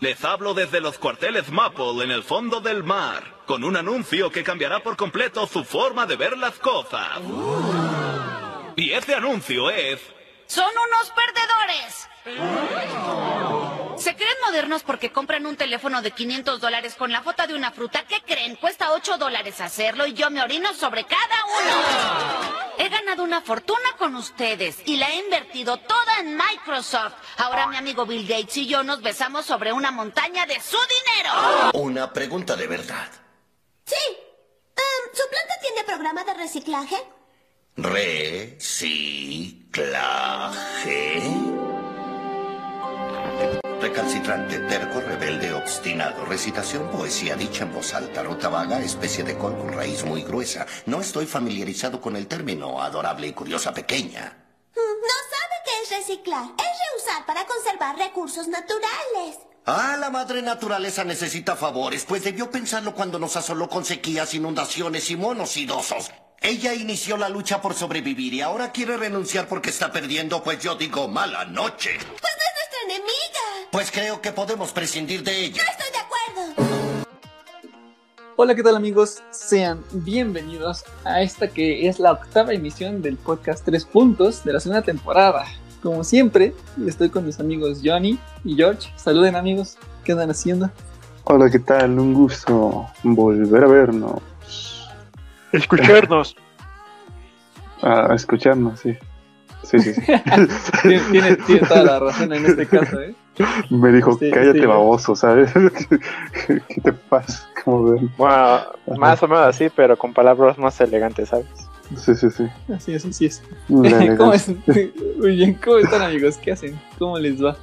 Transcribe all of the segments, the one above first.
Les hablo desde los cuarteles Maple en el fondo del mar, con un anuncio que cambiará por completo su forma de ver las cosas. Y ese anuncio es... ¡Son unos perdedores! Se creen modernos porque compran un teléfono de 500 dólares con la foto de una fruta. ¿Qué creen? Cuesta 8 dólares hacerlo y yo me orino sobre cada uno. He ganado una fortuna con ustedes y la he invertido toda en Microsoft. Ahora mi amigo Bill Gates y yo nos besamos sobre una montaña de su dinero. Una pregunta de verdad. Sí. Em, ¿Su planta tiene programa de reciclaje? Reciclaje. Recalcitrante, terco, rebelde, obstinado. Recitación, poesía dicha en voz alta, rota vaga, especie de col con raíz muy gruesa. No estoy familiarizado con el término adorable y curiosa pequeña. Mm, No sabe qué es reciclar. Es reusar para conservar recursos naturales. Ah, la madre naturaleza necesita favores, pues debió pensarlo cuando nos asoló con sequías, inundaciones y monos idosos. Ella inició la lucha por sobrevivir y ahora quiere renunciar porque está perdiendo, pues yo digo mala noche. Pues enemiga. Pues creo que podemos prescindir de ella. No estoy de acuerdo. Hola, ¿qué tal amigos? Sean bienvenidos a esta que es la octava emisión del podcast Tres Puntos de la segunda temporada. Como siempre, estoy con mis amigos Johnny y George. Saluden amigos, ¿qué andan haciendo? Hola, ¿qué tal? Un gusto volver a vernos. Escucharnos. A escucharnos, sí. Sí, sí, sí. Tiene, tiene- tiene toda la razón en este caso, ¿eh? Me dijo, Sí, cállate sí. baboso, ¿sabes? ¿Qué te pasa? Como ven. Bueno, más o menos así, pero con palabras más elegantes, ¿sabes? Sí, sí, sí. Así es, así es. Muy bien, ¿cómo están amigos? ¿Qué hacen? ¿Cómo les va?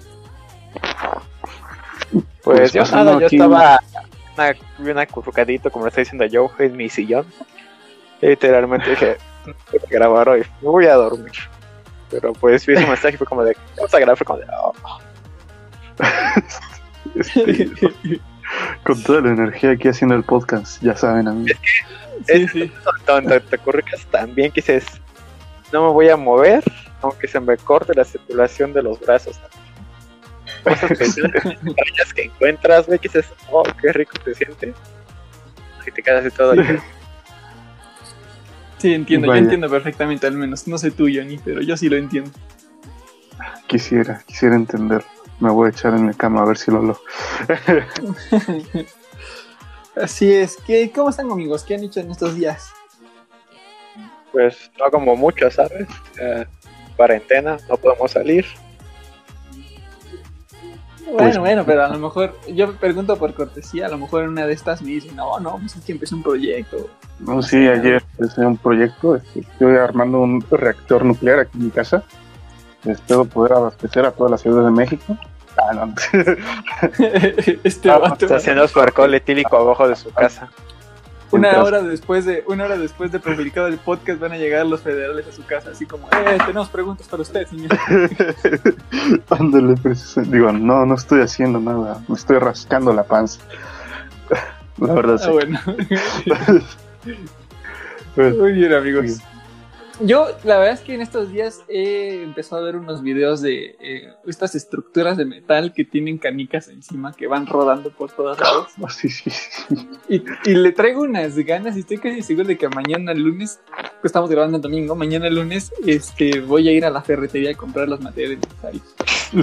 Pues, Pues yo aquí- estaba una, bien acurrucadito, como lo está diciendo Joe, en mi sillón. Y literalmente dije, "No voy a grabar hoy, me voy a dormir. Pero pues vi ese mensaje y fue como de, vamos a grabar, fue como de, "Oh". Este, con toda la energía aquí haciendo el podcast, ya saben, amigos. Sí, sí. Donde te acurrucas tan bien que dices, no me voy a mover, aunque se me corte la circulación de los brazos. Cosas que, que encuentras, ve que dices, oh, qué rico te sientes. Y te quedas así todo. Sí, entiendo, Vaya. yo entiendo perfectamente al menos. No sé tú, Johnny, pero yo sí lo entiendo. Quisiera, quisiera entender. Me voy a echar en la cama a ver si lo logro. Así es. ¿Qué, ¿Cómo están amigos? ¿Qué han hecho en estos días? Pues no como mucho, ¿sabes? Eh, cuarentena, no podemos salir. Bueno, Pues- bueno, pero a lo mejor, yo pregunto por cortesía, a lo mejor en una de estas me dicen, no, no, pues es que empecé un proyecto. No, sí, ayer empecé un proyecto. este, Estoy armando un reactor nuclear aquí en mi casa. Espero poder abastecer a toda la Ciudad de México. Ah, no. este Ah, vato, está haciendo su alcohol etílico abajo de su casa. Una hora después de, una hora después de publicado el podcast van a llegar los federales a su casa, así como, eh, tenemos preguntas para usted, señor. Ándale, preciso. Digo, no, no estoy haciendo nada. Me estoy rascando la panza. La verdad, Ah, sí. bueno. Bueno, Muy bien, amigos. Yo, la verdad es que en estos días he empezado a ver unos videos de eh, estas estructuras de metal que tienen canicas encima que van rodando por todos lados. oh, sí, sí, sí. Y, y le traigo unas ganas y estoy casi seguro de que mañana lunes, que estamos grabando el domingo, mañana lunes este, voy a ir a la ferretería a comprar los materiales necesarios.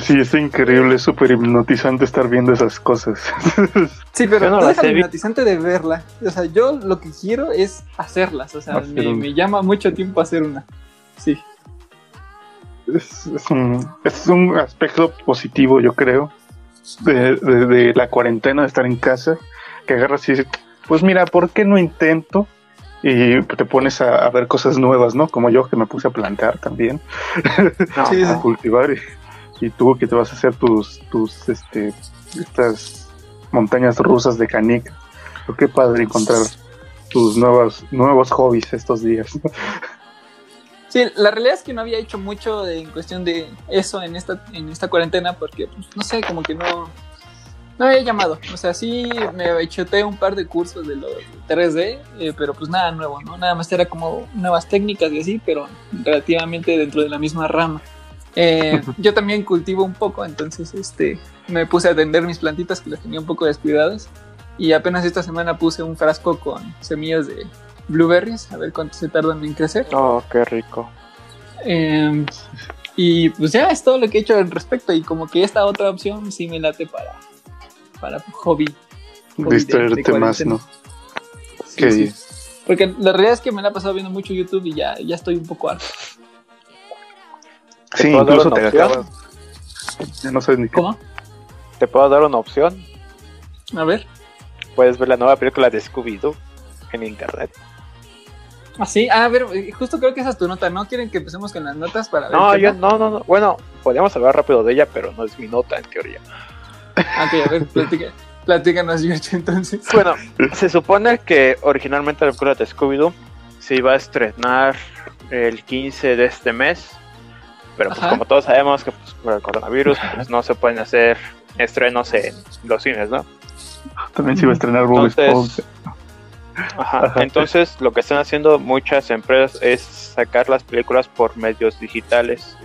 Sí, es increíble, es súper hipnotizante estar viendo esas cosas. Sí, pero no no vi- hipnotizante de verla. O sea, yo lo que quiero es hacerlas. O sea, me, me llama mucho tiempo hacer una. Sí. Es, es un, es un aspecto positivo, yo creo, de, de- de la cuarentena, de estar en casa, que agarras y dices, pues mira, ¿por qué no intento? Y te pones a, a ver cosas nuevas, ¿no? Como yo que me puse a plantar también. No, Sí, sí. a cultivar y, y tú que te vas a hacer tus, tus este, estas montañas rusas de canica. Pero qué padre encontrar tus nuevos, nuevos hobbies estos días. Sí, la realidad es que no había hecho mucho de- en cuestión de eso en esta, en esta cuarentena porque, pues, no sé, como que no, no había llamado. O sea, sí me chuté un par de cursos de lo de 3D, eh, pero pues nada nuevo, ¿no? Nada más era como nuevas técnicas y así, pero relativamente dentro de la misma rama. Eh, yo también cultivo un poco, entonces este, me puse a atender mis plantitas que las tenía un poco descuidadas. Y apenas esta semana puse un frasco con semillas de blueberries, a ver cuánto se tardan en crecer. Oh, qué rico. Eh, y pues ya es todo lo que he hecho al respecto. Y como que esta otra opción sí me late para, para hobby. Distraerte de más. ¿no? Sí, Qué sí. bien. Porque la realidad es que me la he pasado viendo mucho YouTube y ya, ya estoy un poco harto. Sí, incluso te acabas. Ya no sabes ni qué. ¿Cómo? ¿Te puedo dar una opción? A ver. Puedes ver la nueva película de Scooby-Doo en internet. Ah, sí, ah, a ver, eh, justo creo que esa es tu nota, ¿no? ¿Quieren que empecemos con las notas para ver? No, yo no, no, no. Bueno, podríamos hablar rápido de ella, pero no es mi nota en teoría. Ah, ok, a ver, platica, platícanos, George, entonces. Bueno, se supone que originalmente la película de Scooby-Doo se iba a estrenar el 15 de este mes. Pero pues Ajá. como todos sabemos que pues, por el coronavirus pues, no se pueden hacer estrenos en los cines, ¿no? También se iba a estrenar Bob Entonces, Esponja. Ajá. Ajá. Entonces, lo que están haciendo muchas empresas es sacar las películas por medios digitales,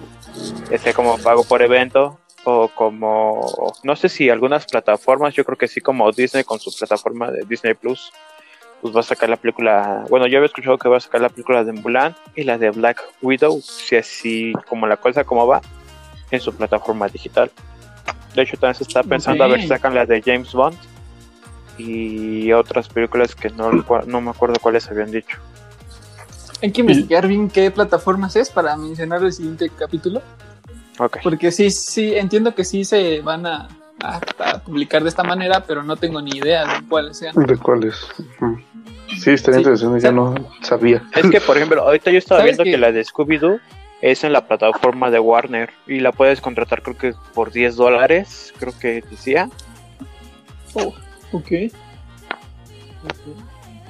ya sea como pago por evento o como, no sé si algunas plataformas, yo creo que sí, como Disney con su plataforma de Disney Plus, pues va a sacar la película. Bueno, yo había escuchado que va a sacar la película de Mulan y la de Black Widow, si así como la cosa como va, en su plataforma digital. De hecho, también se está pensando a ver si sacan la de James Bond y otras películas que no, no me acuerdo cuáles habían dicho. Hay que investigar bien qué plataformas es para mencionar el siguiente capítulo. Ok. Porque sí, sí, entiendo que sí se van a, a- a publicar de esta manera, pero no tengo ni idea de cuáles sean. ¿De cuáles? Sí, estaría Sí. interesante, yo no sabía. Es que, por ejemplo, ahorita yo estaba ¿Sabes viendo qué? que la de Scooby-Doo es en la plataforma de Warner y la puedes contratar creo que por 10 dólares, creo que decía. Oh, ok.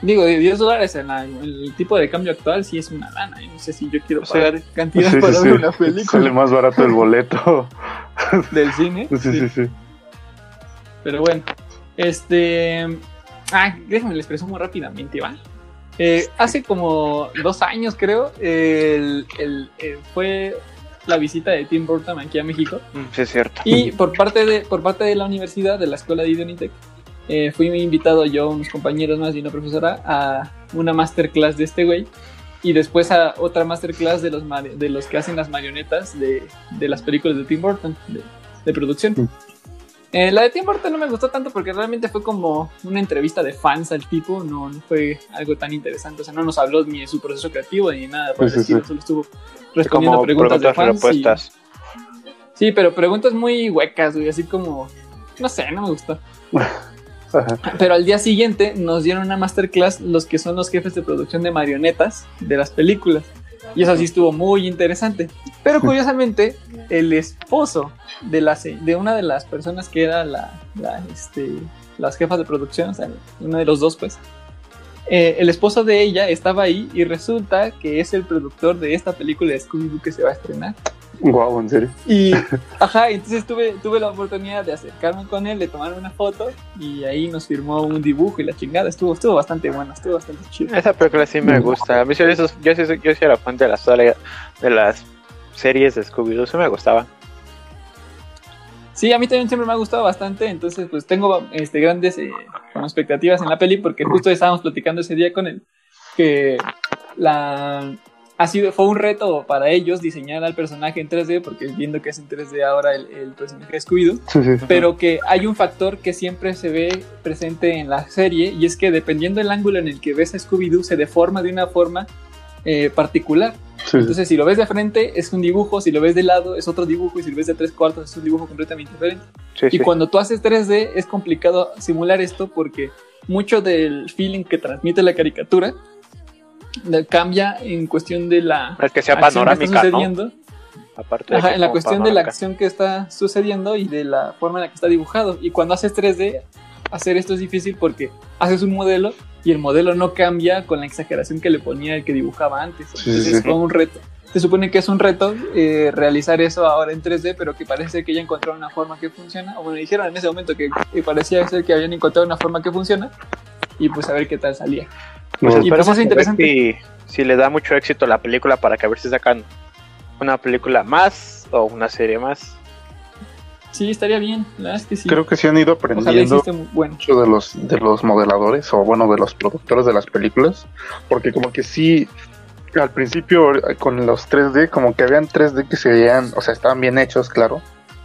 Digo, de 10 dólares en la- el tipo de cambio actual sí es una lana. y No sé si yo quiero Sí. pagar cantidad Sí, sí, para sí. ver una Sale película más barato el boleto. del cine. Sí, sí, sí. Pero bueno, este. Ah, déjenme les presumo rápidamente, ¿va? Eh, hace como dos años, creo, el, el- eh, fue la visita de Tim Burton aquí a México. Sí, es cierto. Y por parte de, por parte de la universidad, de la escuela de Idonitec, eh, fui invitado yo, unos compañeros más y una profesora, a una masterclass de este güey. Y después a otra masterclass de los, de los que hacen las marionetas de, de las películas de Tim Burton, de, de producción. Eh, la de Tim Burton no me gustó tanto porque realmente fue como una entrevista de fans al tipo, no, no fue algo tan interesante. O sea, no nos habló ni de su proceso creativo ni nada por el Sí, solo estuvo respondiendo Como preguntas, preguntas de fans. y-. Sí, pero preguntas muy huecas, güey, así como, no sé, no me gustó. Ajá. Pero al día siguiente nos dieron una masterclass los que son los jefes de producción de marionetas de las películas. Y eso sí estuvo muy interesante. Pero curiosamente, el esposo de, la, de una de las personas que era la, la, este, las jefas de producción, o sea, uno de los dos, pues, eh, el esposo de ella estaba ahí y resulta que es el productor de esta película de Scooby-Doo que se va a estrenar. Guau, en serio. Y, ajá, entonces tuve, tuve la oportunidad de acercarme con él, de tomar una foto y ahí nos firmó un dibujo y la chingada. Estuvo, estuvo bastante bueno, estuvo bastante chido. Esa película sí me gusta. A mí yo, sí, yo sí era fan de las, de las series de Scooby-Doo, sí me gustaba. Sí, a mí también siempre me ha gustado bastante, entonces pues tengo este, grandes eh, como expectativas en la peli porque justo estábamos platicando ese día con él que la ha sido fue un reto para ellos diseñar al personaje en 3D porque viendo que es en 3D ahora el, el personaje de Scooby-Doo Sí, sí. pero que hay un factor que siempre se ve presente en la serie y es que dependiendo del ángulo en el que ves a Scooby-Doo se deforma de una forma eh, particular. Sí, sí. Entonces si lo ves de frente es un dibujo, si lo ves de lado es otro dibujo y si lo ves de tres cuartos es un dibujo completamente diferente. Sí, Y sí. cuando tú haces 3D es complicado simular esto porque mucho del feeling que transmite la caricatura cambia en cuestión de la Es que sea acción que está panorámica, ¿no? Aparte de Ajá, en la cuestión de la panorámica. acción que está sucediendo y de la forma en la que está dibujado. Y cuando haces 3D, hacer esto es difícil porque haces un modelo y el modelo no cambia con la exageración que le ponía el que dibujaba antes. Sí, Entonces sí. fue un reto. Se supone que es un reto eh, realizar eso ahora en 3D, pero que parece que ya encontraron una forma que funciona. O bueno, dijeron en ese momento que, que parecía ser que habían encontrado una forma que funciona. Y pues a ver qué tal salía. Pues No, Y pues esperemos es a ver interesante. Si, si le da mucho éxito la película para que a ver si sacan una película más o una serie más. Sí, estaría bien, la verdad es que sí. Creo que sí han ido aprendiendo bueno. mucho de los de los modeladores o bueno de los productores de las películas porque como que sí al principio eh, con los 3D como que habían 3D que se veían o sea estaban bien hechos claro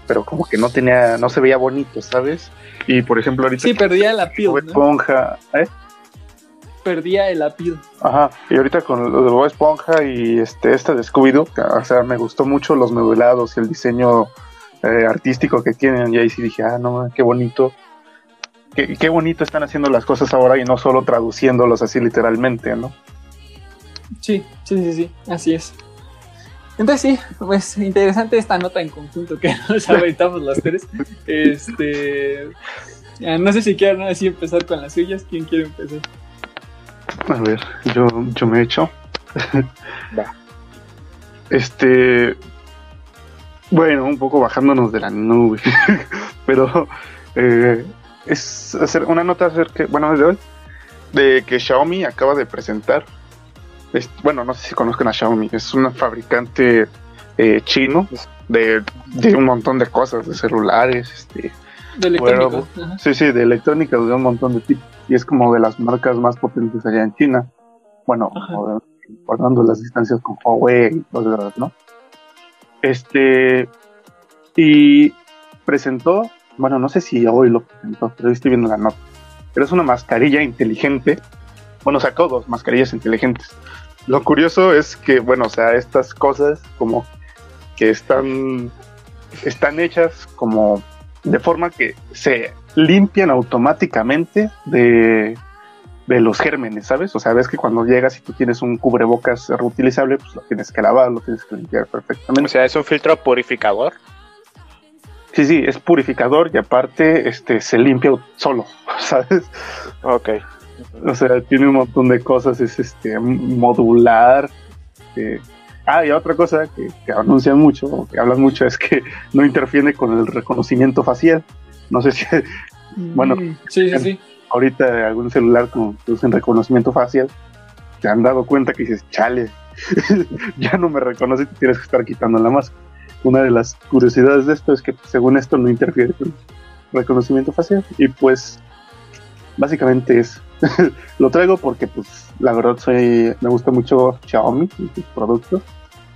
pero como que no tenía no se veía bonito sabes y por ejemplo ahorita Sí, perdía el appeal, Bob ¿no? Esponja ¿eh? Perdía el appeal. Ajá, y ahorita con lo de Bob Esponja y este esta de Scooby-Doo, o sea, me gustó mucho los modelados y el diseño eh, artístico que tienen, y ahí sí dije, ah, no, qué bonito. Qué, qué bonito están haciendo las cosas ahora y no solo traduciéndolos así literalmente, ¿no? Sí, sí, sí, sí, así es. Entonces sí, pues interesante esta nota en conjunto que nos aventamos las tres. Este, no sé si quieren así empezar con las suyas. ¿Quién quiere empezar? A ver, yo, yo me echo. Va. Este. Bueno, un poco bajándonos de la nube. Pero eh, es hacer una nota acerca, bueno, de hoy, de que Xiaomi acaba de presentar. es- bueno, no sé si conozcan a Xiaomi, es un fabricante eh, chino de, de un montón de cosas, de celulares, este, De electrónicos. Ajá. Sí, sí, de electrónica de un montón de tipos. Y es como de las marcas más potentes allá en China. Bueno, Ajá. o- guardando las distancias con Huawei y cosas, ¿no? Este. Y presentó, bueno, no sé si hoy lo presentó, pero estoy viendo la nota. Pero es una mascarilla inteligente. Bueno, sacó dos mascarillas inteligentes. Lo curioso es que, bueno, o sea, estas cosas como que están, están hechas como de forma que se limpian automáticamente de, de los gérmenes, ¿sabes? O sea, ves que cuando llegas y tú tienes un cubrebocas reutilizable, pues lo tienes que lavar, lo tienes que limpiar O perfectamente. sea, es un filtro purificador. Sí, sí, es purificador y aparte este se limpia solo, ¿sabes? Ok. O sea, tiene un montón de cosas, es este modular. eh. Ah, y otra cosa que, que anuncian mucho, o que hablan mucho, es que no interfiere con el reconocimiento facial. No sé si Bueno. Mm, sí, sí, sí. ahorita algún celular con usen reconocimiento facial, te han dado cuenta que dices, chale, ya no me reconoce y te tienes que estar quitando la máscara. Una de las curiosidades de esto es que según esto no interfiere con el reconocimiento facial y pues básicamente es lo traigo porque pues la verdad soy me gusta mucho Xiaomi y sus productos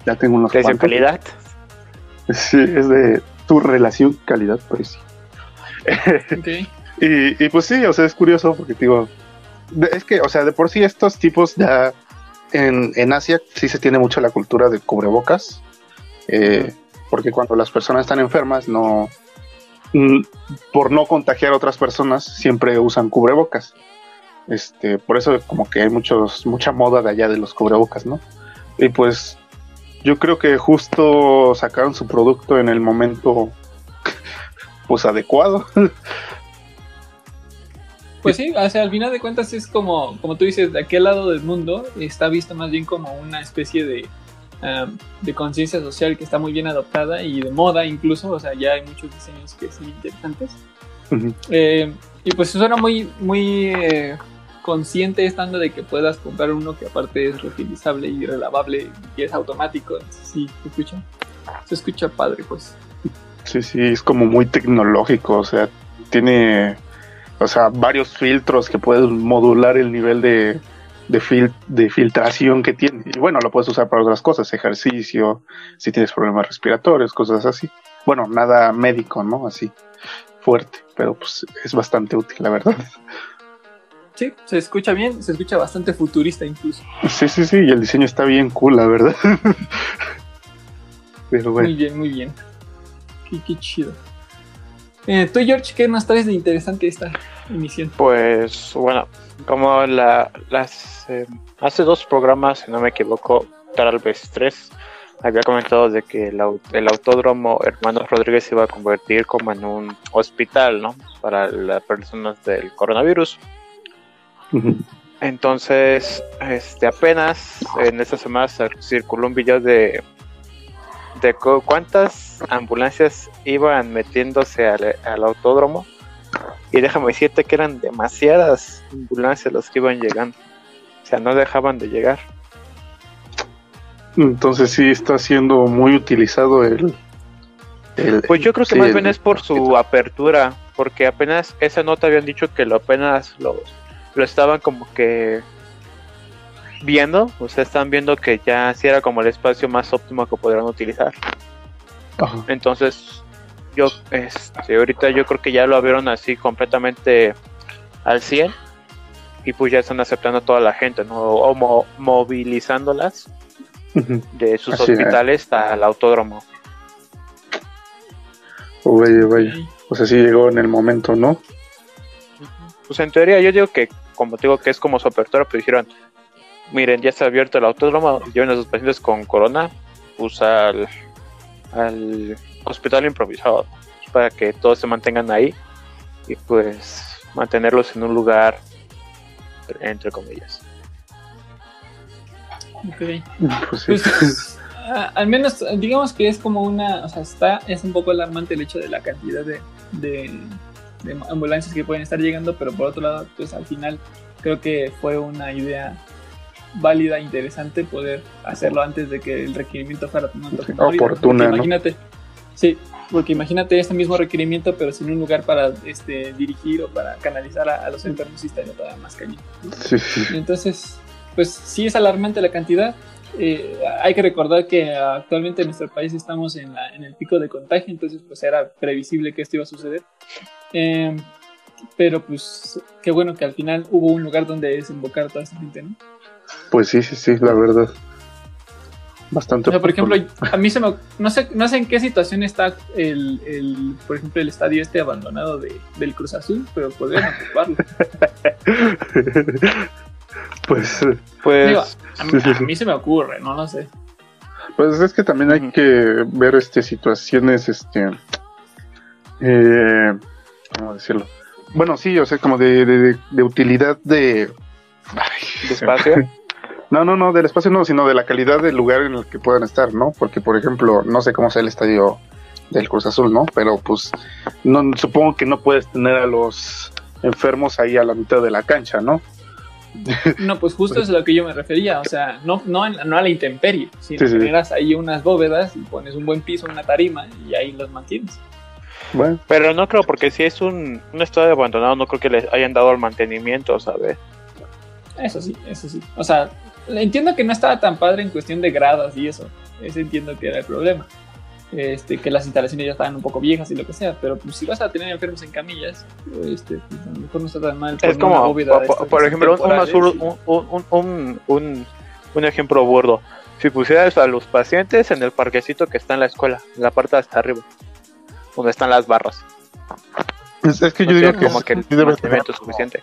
ya tengo unos ¿Qué es de cuantos. calidad? sí es de tu relación calidad precio Ok. y, y pues sí, o sea, es curioso porque digo, es que, o sea, de por sí estos tipos ya en, en Asia sí se tiene mucho la cultura de cubrebocas, eh, porque cuando las personas están enfermas, no, por no contagiar a otras personas, siempre usan cubrebocas. Este, por eso como que hay muchos, mucha moda de allá de los cubrebocas, ¿no? Y pues yo creo que justo sacaron su producto en el momento pues adecuado. Pues sí, o sea, al final de cuentas es como, como tú dices, de aquel lado del mundo está visto más bien como una especie de, um, de conciencia social que está muy bien adoptada y de moda incluso, o sea, ya hay muchos diseños que son interesantes. Eh, y pues suena muy, muy eh, consciente estando de que puedas comprar uno que aparte es reutilizable y relavable y es automático. Entonces, sí, se escucha, se escucha padre, pues. Sí, sí, es como muy tecnológico, o sea, tiene, o sea, varios filtros que puedes modular el nivel de, de, fil- de filtración que tiene. Y bueno, lo puedes usar para otras cosas, ejercicio, si tienes problemas respiratorios, cosas así. Bueno, nada médico, ¿no? Así, fuerte, pero pues es bastante útil, la verdad. Sí, se escucha bien, se escucha bastante futurista incluso. Sí, sí, sí, y el diseño está bien cool, la verdad. Pero bueno. Muy bien, muy bien. Qué, qué chido. Eh, Tú, George, ¿qué nos traes de interesante esta emisión? Pues bueno, como la, las eh, hace dos programas, si no me equivoco, tal vez tres, había comentado de que el, el autódromo Hermanos Rodríguez se iba a convertir como en un hospital, ¿no? Para las personas del coronavirus. Entonces, este, apenas en esta semana cir- circuló un video de, de cu- cuántas ambulancias iban metiéndose al, al autódromo. Y déjame decirte que eran demasiadas ambulancias las que iban llegando. O sea, no dejaban de llegar. Entonces sí está siendo muy utilizado el, El- Pues yo creo que sí, más bien es por su apertura, porque apenas esa nota habían dicho que lo apenas lo, lo estaban como que viendo, o sea, están viendo que ya sí era como el espacio más óptimo que podrían utilizar. Ajá. Entonces, yo, este, ahorita yo creo que ya lo abrieron así completamente al 100 y pues ya están aceptando a toda la gente, ¿no? O mo- movilizándolas de sus Así es. hospitales al autódromo. Oh, vaya, vaya. O sea, sí llegó en el momento, ¿no? Pues en teoría yo digo que, como te digo que es como su apertura, pero dijeron, miren, ya está abierto el autódromo, lleven a sus pacientes con corona, pues al, al hospital improvisado, para que todos se mantengan ahí y pues mantenerlos en un lugar, entre comillas. Ok. Pues. Pues, a- al menos, digamos que es como una, o sea, está, es un poco alarmante el hecho de la cantidad de, de, de ambulancias que pueden estar llegando, pero por otro lado, pues al final creo que fue una idea válida, interesante poder hacerlo antes de que el requerimiento fuera tan Oportuna, ¿no? Imagínate, sí, porque imagínate este mismo requerimiento, pero sin un lugar para este, dirigir o para canalizar a, a los enfermos, sí estaría todavía más cañón. Sí, sí. Entonces, pues sí es alarmante la cantidad. Eh, hay que recordar que actualmente en nuestro país estamos en, la- en el pico de contagio, entonces pues era previsible que esto iba a suceder. Eh, pero pues qué bueno que al final hubo un lugar donde desembocar a toda esta gente, ¿no? Pues sí, sí, sí, la verdad. Bastante. O sea, por ejemplo, a mí se me... No sé, no sé en qué situación está el, el, por ejemplo, el estadio este abandonado de, del Cruz Azul, pero podrían ocuparlo. pues, Pues Digo, a, mí, sí, sí, a sí. mí se me ocurre, no lo sé. pues es que también hay que ver este situaciones, este, eh, ¿cómo decirlo? Bueno, sí, o sea, como de, de, de utilidad de... Ay, de espacio. No, no, no, del espacio no, sino de la calidad del lugar en el que puedan estar, ¿no? Porque, por ejemplo, no sé cómo sea el estadio del Cruz Azul, ¿no? Pero pues no supongo que no puedes tener a los enfermos ahí a la mitad de la cancha, ¿no? No, pues justo es a lo que yo me refería, o sea, no, no, en- no a la intemperie, sino Sí, sí. generas ahí unas bóvedas y pones un buen piso, una tarima y ahí los mantienes. Bueno, Pero no creo, porque si es un, un estadio abandonado, no creo que les hayan dado el mantenimiento, ¿sabes? Eso sí, eso sí. O sea, entiendo que no estaba tan padre en cuestión de gradas y eso, ese entiendo que era el problema. Este, que las instalaciones ya estaban un poco viejas y lo que sea, pero pues si vas a tener enfermos en camillas, este, pues, a lo mejor no está tan mal. Es como, bóveda por, ejemplo, un, un, un, un, un, ejemplo burdo. Si pusieras a los pacientes en el parquecito que está en la escuela, en la parte de hasta arriba, donde están las barras. es, es que yo No tienen que como que el debe tener mantenimiento suficiente.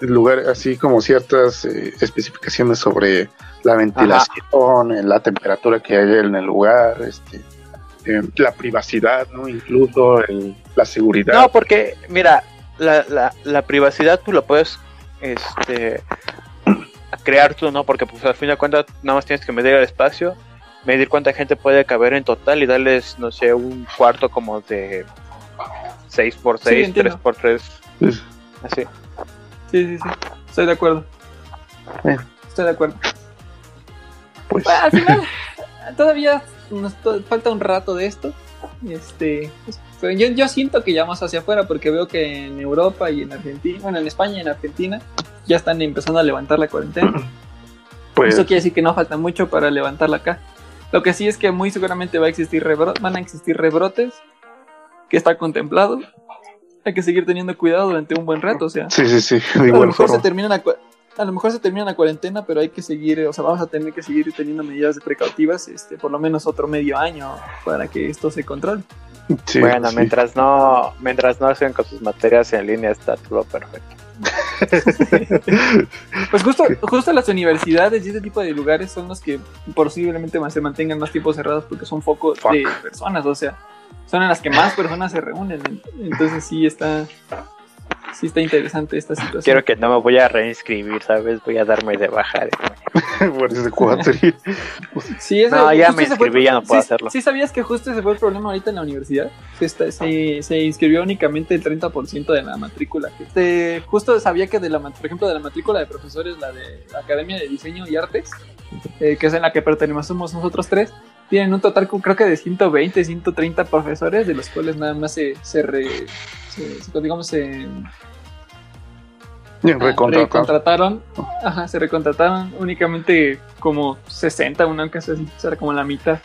Lugar así como ciertas eh, especificaciones sobre la ventilación, eh, la temperatura que hay en el lugar, este, eh, la privacidad, ¿no? Incluso el- la seguridad. No, porque, mira, la, la, la privacidad tú la puedes este, crear tú, ¿no? Porque pues al fin de cuentas nada más tienes que medir el espacio, medir cuánta gente puede caber en total y darles, no sé, un cuarto como de 6x6, Sí, entiendo. 3x3, Pues, así. Sí, sí, sí. Estoy de acuerdo. Bueno. Estoy de acuerdo. pues, Bueno, al final, todavía nos to- falta un rato de esto. Este, pues, pero yo, yo siento que ya vamos hacia afuera porque veo que en Europa y en Argentina, bueno, en España y en Argentina ya están empezando a levantar la cuarentena. pues, Eso quiere decir que no falta mucho para levantarla acá. Lo que sí es que muy seguramente va a existir rebro- van a existir rebrotes que está contemplado. Hay que seguir teniendo cuidado durante un buen rato, o sea, sí, sí, sí, de a lo igual mejor se forma. termina la a lo mejor se termina la cuarentena, pero hay que seguir, o sea, vamos a tener que seguir teniendo medidas precautivas, este, por lo menos otro medio año para que esto se controle. Sí, bueno, sí. mientras no mientras no sigan con sus materias en línea está todo perfecto. Pues justo, justo las universidades y ese tipo de lugares son los que posiblemente más se mantengan más tiempo cerrados porque son focos Fuck. de personas, o sea, son en las que más personas se reúnen. Entonces sí está, sí está interesante esta situación. Quiero que no me voy a reinscribir, ¿sabes? Voy a darme de baja. de- Por ese cuatri. Sí, ese- No, ya me fue- inscribí, ya no puedo sí- hacerlo. Sí, sabías que justo ese fue el problema ahorita en la universidad. Se, está- se, se inscribió únicamente el 30% de la matrícula. Este, justo sabía que, de la, por ejemplo, de la matrícula de profesores, la de la Academia de Diseño y Artes, eh, que es en la que pertenecemos nosotros tres, tienen un total creo que de 120, 130 profesores, de los cuales nada más se, se, re, se- se- digamos, se ah, recontratado. recontrataron, ajá, se recontrataron únicamente como 60, una así, o sea, como la mitad.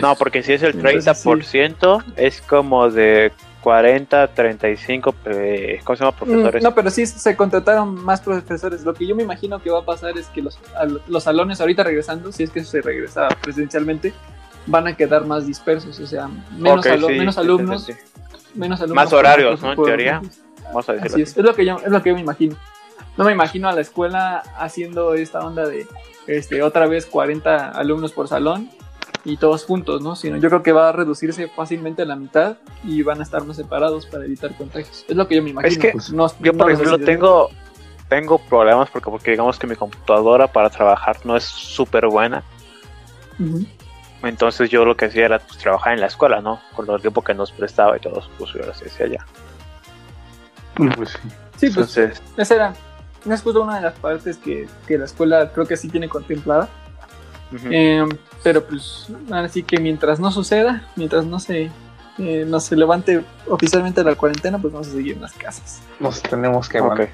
No, porque si es el Entonces, 30%, es como de 40, 35, eh, ¿cómo se llama? Profesores. Mm, No, pero sí se contrataron más profesores. Lo que yo me imagino que va a pasar es que los, al- los salones ahorita regresando, si es que se regresa presencialmente, van a quedar más dispersos, o sea, menos, sí, sí, sí, alumnos, sí, sí. Menos alumnos. Más horarios, ¿no? En teoría. Vamos a decirlo Así es, es lo que yo, es lo que yo me imagino. No me imagino a la escuela haciendo esta onda de este otra vez 40 alumnos por salón y todos juntos, ¿no? Sino yo creo que va a reducirse fácilmente a la mitad y van a estar más separados para evitar contagios. Es lo que yo me imagino. que No- Yo, por ejemplo, tengo, tengo problemas porque, porque digamos que mi computadora para trabajar no es súper buena. Ujú. Entonces yo lo que hacía era pues, trabajar en la escuela, ¿no? Con el tiempo que nos prestaba y todo, pues yo lo hacía allá. Pues sí. Sí, pues Entonces, esa era. esa es justo una de las partes que, que la escuela creo que sí tiene contemplada. Eh, pero pues así que mientras no suceda, mientras no se, eh, no se levante oficialmente la cuarentena, pues vamos a seguir en las casas. Nos tenemos que aguantar.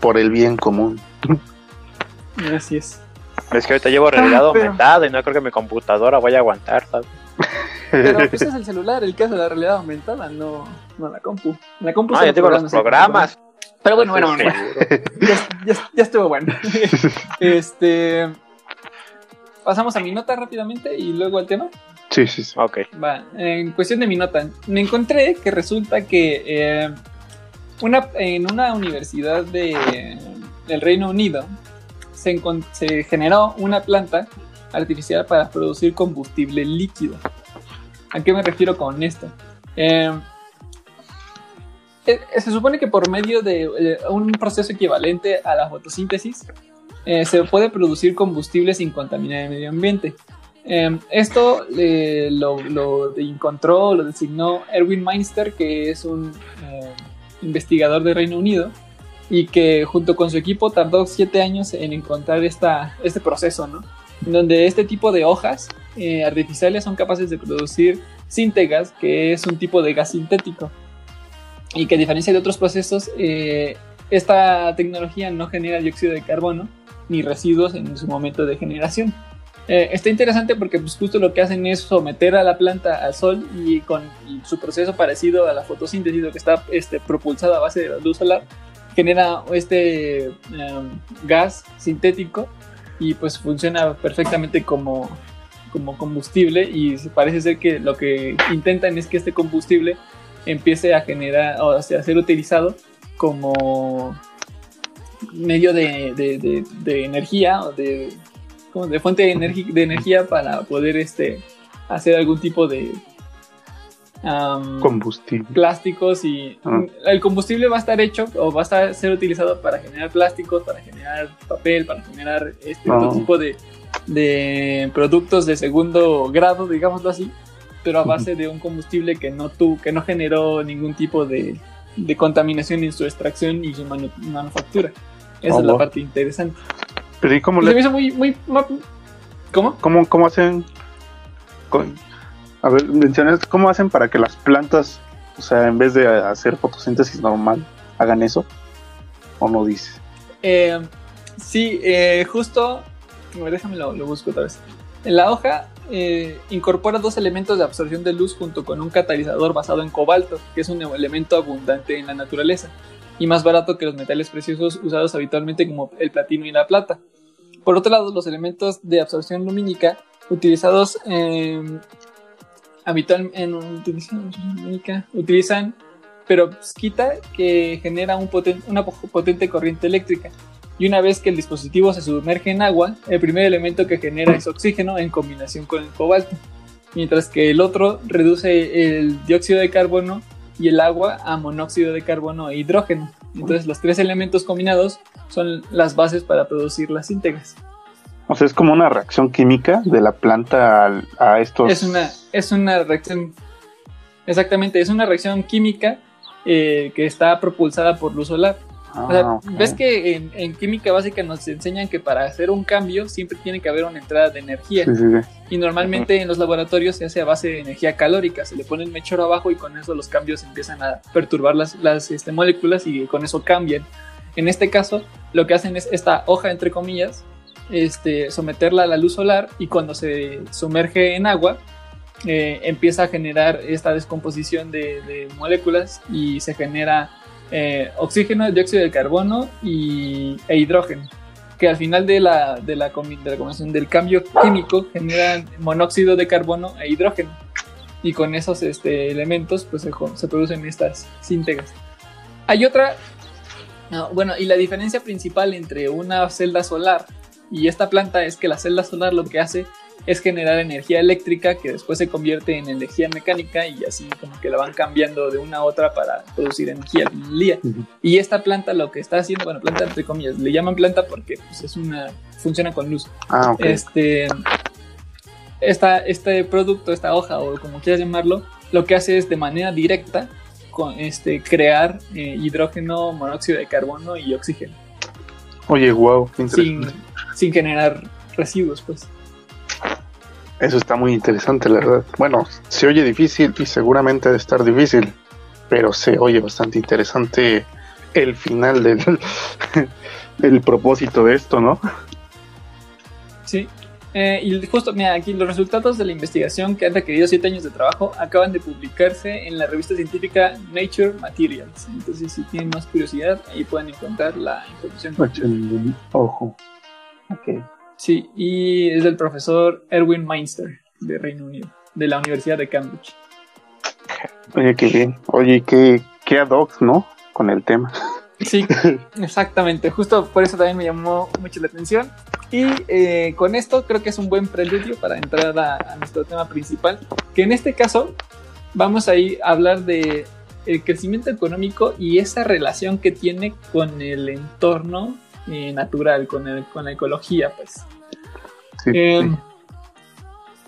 Por el bien común. Así es. Es que ahorita llevo realidad Ah, pero- aumentada y no creo que mi computadora vaya a aguantar, ¿sabes? Pero pues es el celular el que hace la realidad aumentada, no, no la compu. La compu No, yo digo los programas. Pero bueno, bueno, bueno, bueno. seguro. ya, ya- ya estuvo bueno. este. Pasamos a mi nota rápidamente y luego al tema. Sí, sí, sí. Ok. Va, en cuestión de mi nota, me encontré que resulta que eh, una, en una universidad de, del Reino Unido se, generó una planta artificial para producir combustible líquido. ¿A qué me refiero con esto? Eh, eh, se supone que por medio de eh, un proceso equivalente a la fotosíntesis eh, se puede producir combustible sin contaminar el medio ambiente. Eh, esto eh, lo, encontró, lo designó Erwin Meinster, que es un investigador de Reino Unido y que junto con su equipo tardó siete años en encontrar esta, este proceso, ¿no? Donde este tipo de hojas eh, artificiales son capaces de producir síntegas, que es un tipo de gas sintético. Y que a diferencia de otros procesos, eh, esta tecnología no genera dióxido de carbono ni residuos en su momento de generación. Eh, está interesante porque pues, justo lo que hacen es someter a la planta al sol y con su proceso parecido a la fotosíntesis, que está este, propulsado a base de la luz solar, genera este em, gas sintético y pues funciona perfectamente como, como combustible y parece ser que lo que intentan es que este combustible empiece a generar o sea, a ser utilizado como medio de, de- de- energía o de, como de fuente de, de energía para poder este, hacer algún tipo de am, Combustible. plásticos y Ah. el combustible va a estar hecho o va a estar, ser utilizado para generar plásticos, para generar papel, para generar este Ah. otro tipo de, de productos de segundo grado, digámoslo así, pero a base de un combustible que no tu, que no generó ningún tipo de, de contaminación en su extracción y su manu- manufactura. Esa Ah, es la parte interesante. Pero ¿y cómo, Y se me le, hizo muy, muy, ma- ¿Cómo? cómo, cómo hacen? con- a ver, mencionas, ¿cómo hacen para que las plantas, o sea, en vez de hacer fotosíntesis normal, hagan eso? ¿O no dice? Eh, sí, eh, justo. déjame lo, busco otra vez. En la hoja eh, incorpora dos elementos de absorción de luz junto con un catalizador basado en cobalto, que es un elemento abundante en la naturaleza y más barato que los metales preciosos usados habitualmente como el platino y la plata. Por otro lado, los elementos de absorción lumínica utilizados en habitual en utilización lumínica utilizan perovskita que genera una po- potente corriente eléctrica. Y una vez que el dispositivo se sumerge en agua, el primer elemento que genera es oxígeno en combinación con el cobalto, mientras que el otro reduce el dióxido de carbono y el agua a monóxido de carbono e hidrógeno. Entonces los tres elementos combinados son las bases para producir las íntegras. O sea, es como una reacción química de la planta al- a estos. Es una, es una reacción, exactamente, es una reacción química eh, que está propulsada por luz solar. Ah, O sea, ok. ves que en, en química básica nos enseñan que para hacer un cambio siempre tiene que haber una entrada de energía. Sí, sí, sí. y normalmente en los laboratorios se hace a base de energía calórica, se le pone el mechero abajo y con eso los cambios empiezan a perturbar las, las este, moléculas y con eso cambian. En este caso, lo que hacen es esta hoja, entre comillas, este, someterla a la luz solar y cuando se sumerge en agua, eh, empieza a generar esta descomposición de, moléculas y se genera eh, oxígeno, dióxido de carbono y, e hidrógeno, que al final de la, de la, de la combinación del cambio químico generan monóxido de carbono e hidrógeno. Y con esos este, elementos pues se producen estas síntegas. Hay otra, no, bueno, y la diferencia principal entre una celda solar y esta planta es que la celda solar lo que hace es generar energía eléctrica que después se convierte en energía mecánica y así como que la van cambiando de una a otra para producir energía al día. Y esta planta lo que está haciendo, bueno, planta entre comillas, le llaman planta porque pues, es una, funciona con luz. Ah. Este, esta, este producto, esta hoja o como quieras llamarlo, lo que hace es de manera directa con, este, crear eh, hidrógeno, monóxido de carbono y oxígeno, Oye, wow, qué interesante. sin generar residuos, pues. Eso está muy interesante, la verdad. Bueno, se oye difícil y seguramente ha de estar difícil, pero se oye bastante interesante el final del, del propósito de esto, ¿no? Sí. Eh, y justo, mira, aquí los resultados de la investigación que han requerido siete años de trabajo acaban de publicarse en la revista científica Nature Materials. Entonces, si tienen más curiosidad, ahí pueden encontrar la información. Ojo. Sí, y es del profesor Erwin Meinster de Reino Unido, de la Universidad de Cambridge. Oye, qué bien. Oye, qué, qué ad hoc, ¿no? Con el tema. Sí, exactamente. Justo por eso también me llamó mucho la atención. Y eh, con esto creo que es un buen preludio para entrar a, a nuestro tema principal, que en este caso vamos a ir a hablar de el crecimiento económico y esa relación que tiene con el entorno eh, natural, con, el- con la ecología, pues. Sí, Eh, sí.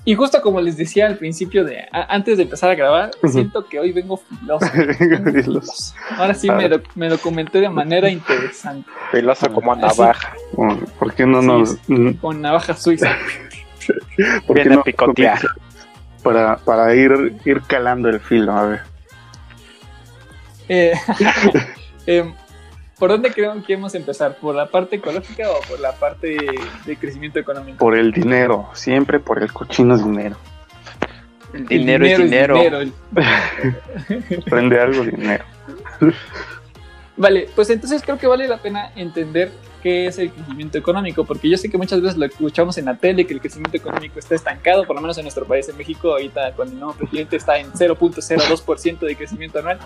Y justo como les decía al principio de a- antes de empezar a grabar, siento que hoy vengo filoso. vengo filoso. Ahora sí me, doc- me documenté de manera interesante, Filoso como Así. navaja. ¿Por qué no Sí, nos.? con navaja suiza. ¿Por qué Viene a no picotear. Para, para ir, ir calando el filo, a ver. Eh, em, ¿Por dónde creo que hemos empezar? ¿Por la parte ecológica o por la parte de, de crecimiento económico? Por el dinero, siempre por el cochino dinero. El El dinero, es dinero. Prende algo dinero. Vale, pues entonces creo que vale la pena entender qué es el crecimiento económico, porque yo sé que muchas veces lo escuchamos en la tele, que el crecimiento económico está estancado, por lo menos en nuestro país, en México, ahorita con el nuevo presidente está en 0.02% de crecimiento anual.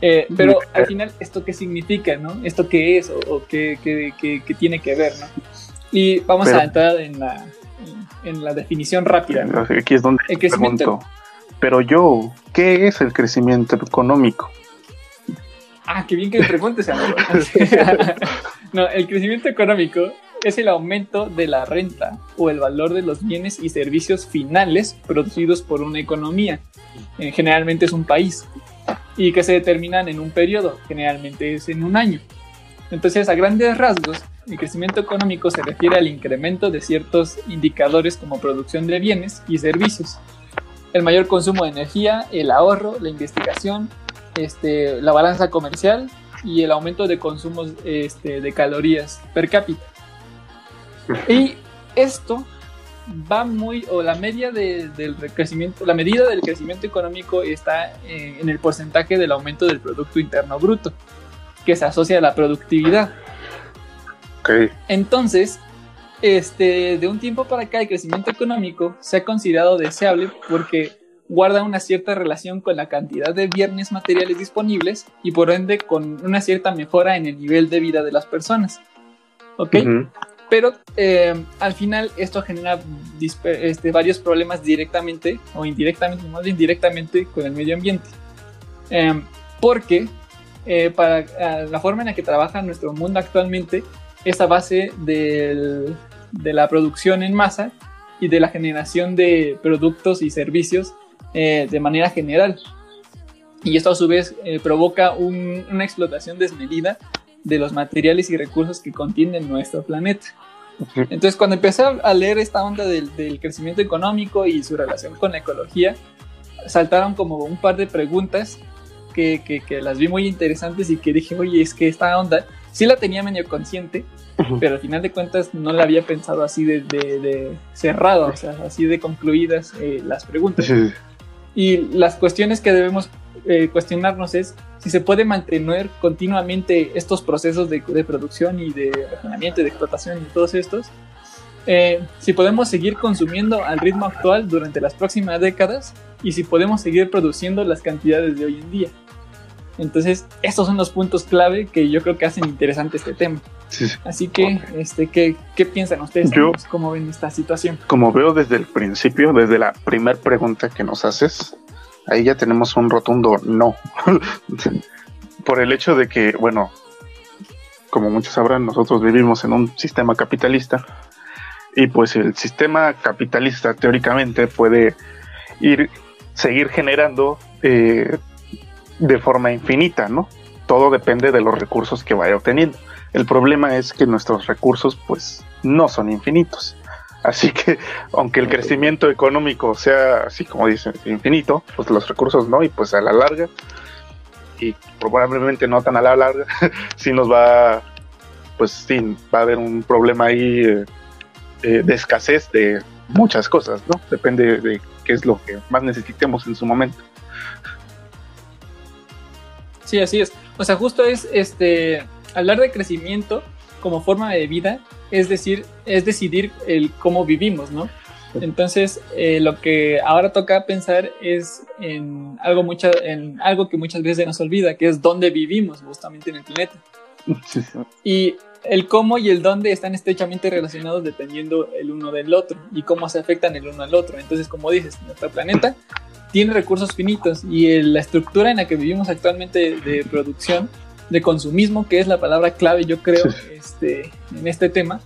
Eh, pero al final, ¿esto qué significa, no? ¿Esto qué es o, o qué, qué- qué- qué tiene que ver, no? Y vamos Pero- a entrar en la, en la definición rápida, ¿no? Aquí es donde El crecimiento- pregunto. Pero yo, ¿qué es el crecimiento económico? Ah, qué bien que me preguntes, amigo. no, el crecimiento económico es el aumento de la renta o el valor de los bienes y servicios finales producidos por una economía. Eh, generalmente es un país. Y que se determinan en un periodo, generalmente es en un año. Entonces, a grandes rasgos, el crecimiento económico se refiere al incremento de ciertos indicadores como producción de bienes y servicios, el mayor consumo de energía, el ahorro, la investigación, este, la balanza comercial y el aumento de consumos este, de calorías per cápita. Y esto va muy, o la media de- del crecimiento, la medida del crecimiento económico está eh, en el porcentaje del aumento del Producto Interno Bruto, que se asocia a la productividad. Ok. Entonces, este, de un tiempo para acá, el crecimiento económico se ha considerado deseable porque guarda una cierta relación con la cantidad de bienes materiales disponibles y por ende con una cierta mejora en el nivel de vida de las personas. ¿Ok? Ujú. Pero eh, al final esto genera este, varios problemas directamente o indirectamente, más bien directamente con el medio ambiente. Eh, porque eh, para eh, la forma en la que trabaja nuestro mundo actualmente es a base de la producción en masa y de la generación de productos y servicios de manera general. Y esto a su vez provoca un- una explotación desmedida de los materiales y recursos que contiene nuestro planeta. Entonces, cuando empecé a leer esta onda del, del crecimiento económico y su relación con la ecología, saltaron como un par de preguntas que, que, que, las vi muy interesantes y que dije, oye, es que esta onda sí la tenía medio consciente, pero al final de cuentas no la había pensado así de, de, de cerrado, o sea, así de concluidas eh, las preguntas. Y las cuestiones que debemos eh, cuestionarnos es si se puede mantener continuamente estos procesos de, de producción y de refinamiento y de explotación y todos estos. Eh, si podemos seguir consumiendo al ritmo actual durante las próximas décadas y si podemos seguir produciendo las cantidades de hoy en día. Entonces, estos son los puntos clave que yo creo que hacen interesante este tema. Sí, sí. Así que, este, ¿qué, qué piensan ustedes? Yo-? ¿Cómo ven esta situación? Como veo desde el principio, desde la primera pregunta que nos haces, ahí ya tenemos un rotundo no. Por el hecho de que, bueno, como muchos sabrán, nosotros vivimos en un sistema capitalista y pues el sistema capitalista teóricamente puede ir, seguir generando eh, de forma infinita, ¿no? Todo depende de los recursos que vaya obteniendo. El problema es que nuestros recursos pues no son infinitos. Así que, aunque el crecimiento económico sea así como dicen, infinito, pues los recursos no, y pues a la larga, y probablemente no tan a la larga, sí nos va, pues sí, va a haber un problema ahí eh, eh, de escasez de muchas cosas, ¿no? Depende de qué es lo que más necesitemos en su momento. Sí, así es. O sea, justo es este hablar de crecimiento como forma de vida, es decir, es decidir el cómo vivimos, ¿no? Entonces, eh, lo que ahora toca pensar es en algo, mucha, en algo que muchas veces nos olvida, que es dónde vivimos justamente en el planeta. Sí. Y el cómo y el dónde están estrechamente relacionados dependiendo el uno del otro y cómo se afectan el uno al otro. Entonces, como dices, nuestro planeta tiene recursos finitos y el- la estructura en la que vivimos actualmente de producción, de consumismo, que es la palabra clave, yo creo, este, en este tema,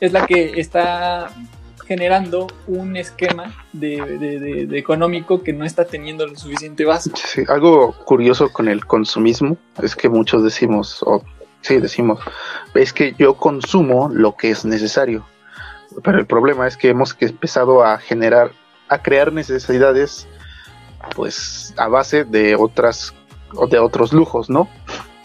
es la que está generando un esquema de, de- de- de económico que no está teniendo lo suficiente base. Sí, algo curioso con el consumismo es que muchos decimos, o sí decimos, es que yo consumo lo que es necesario. Pero el problema es que hemos empezado a generar, a crear necesidades, pues a base de otras, o de otros lujos, ¿no?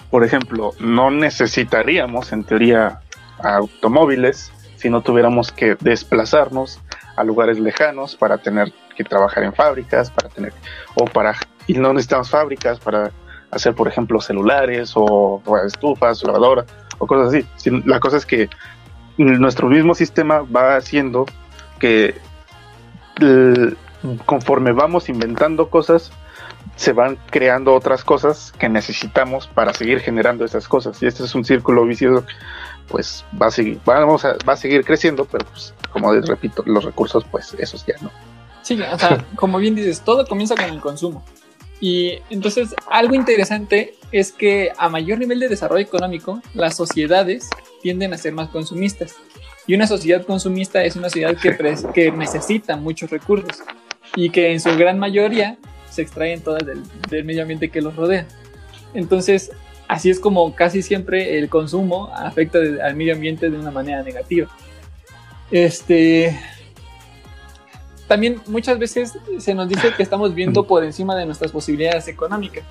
Por ejemplo, no necesitaríamos en teoría automóviles si no tuviéramos que desplazarnos a lugares lejanos para tener que trabajar en fábricas, para tener o para y no necesitamos fábricas para hacer por ejemplo celulares o, o estufas, lavadoras o cosas así. La cosa es que nuestro mismo sistema va haciendo que conforme vamos inventando cosas se van creando otras cosas que necesitamos para seguir generando esas cosas y este es un círculo vicioso pues va a seguir vamos a, va a seguir creciendo pero pues como les repito los recursos pues esos ya no Sí, o sea, como bien dices, todo comienza con el consumo. Y entonces, algo interesante es que a mayor nivel de desarrollo económico, las sociedades tienden a ser más consumistas. Y una sociedad consumista es una sociedad que, que necesita muchos recursos y que en su gran mayoría se extraen todas del, del medio ambiente que los rodea. Entonces, así es como casi siempre el consumo afecta al medio ambiente de una manera negativa. Este, también muchas veces se nos dice que estamos viendo por encima de nuestras posibilidades económicas,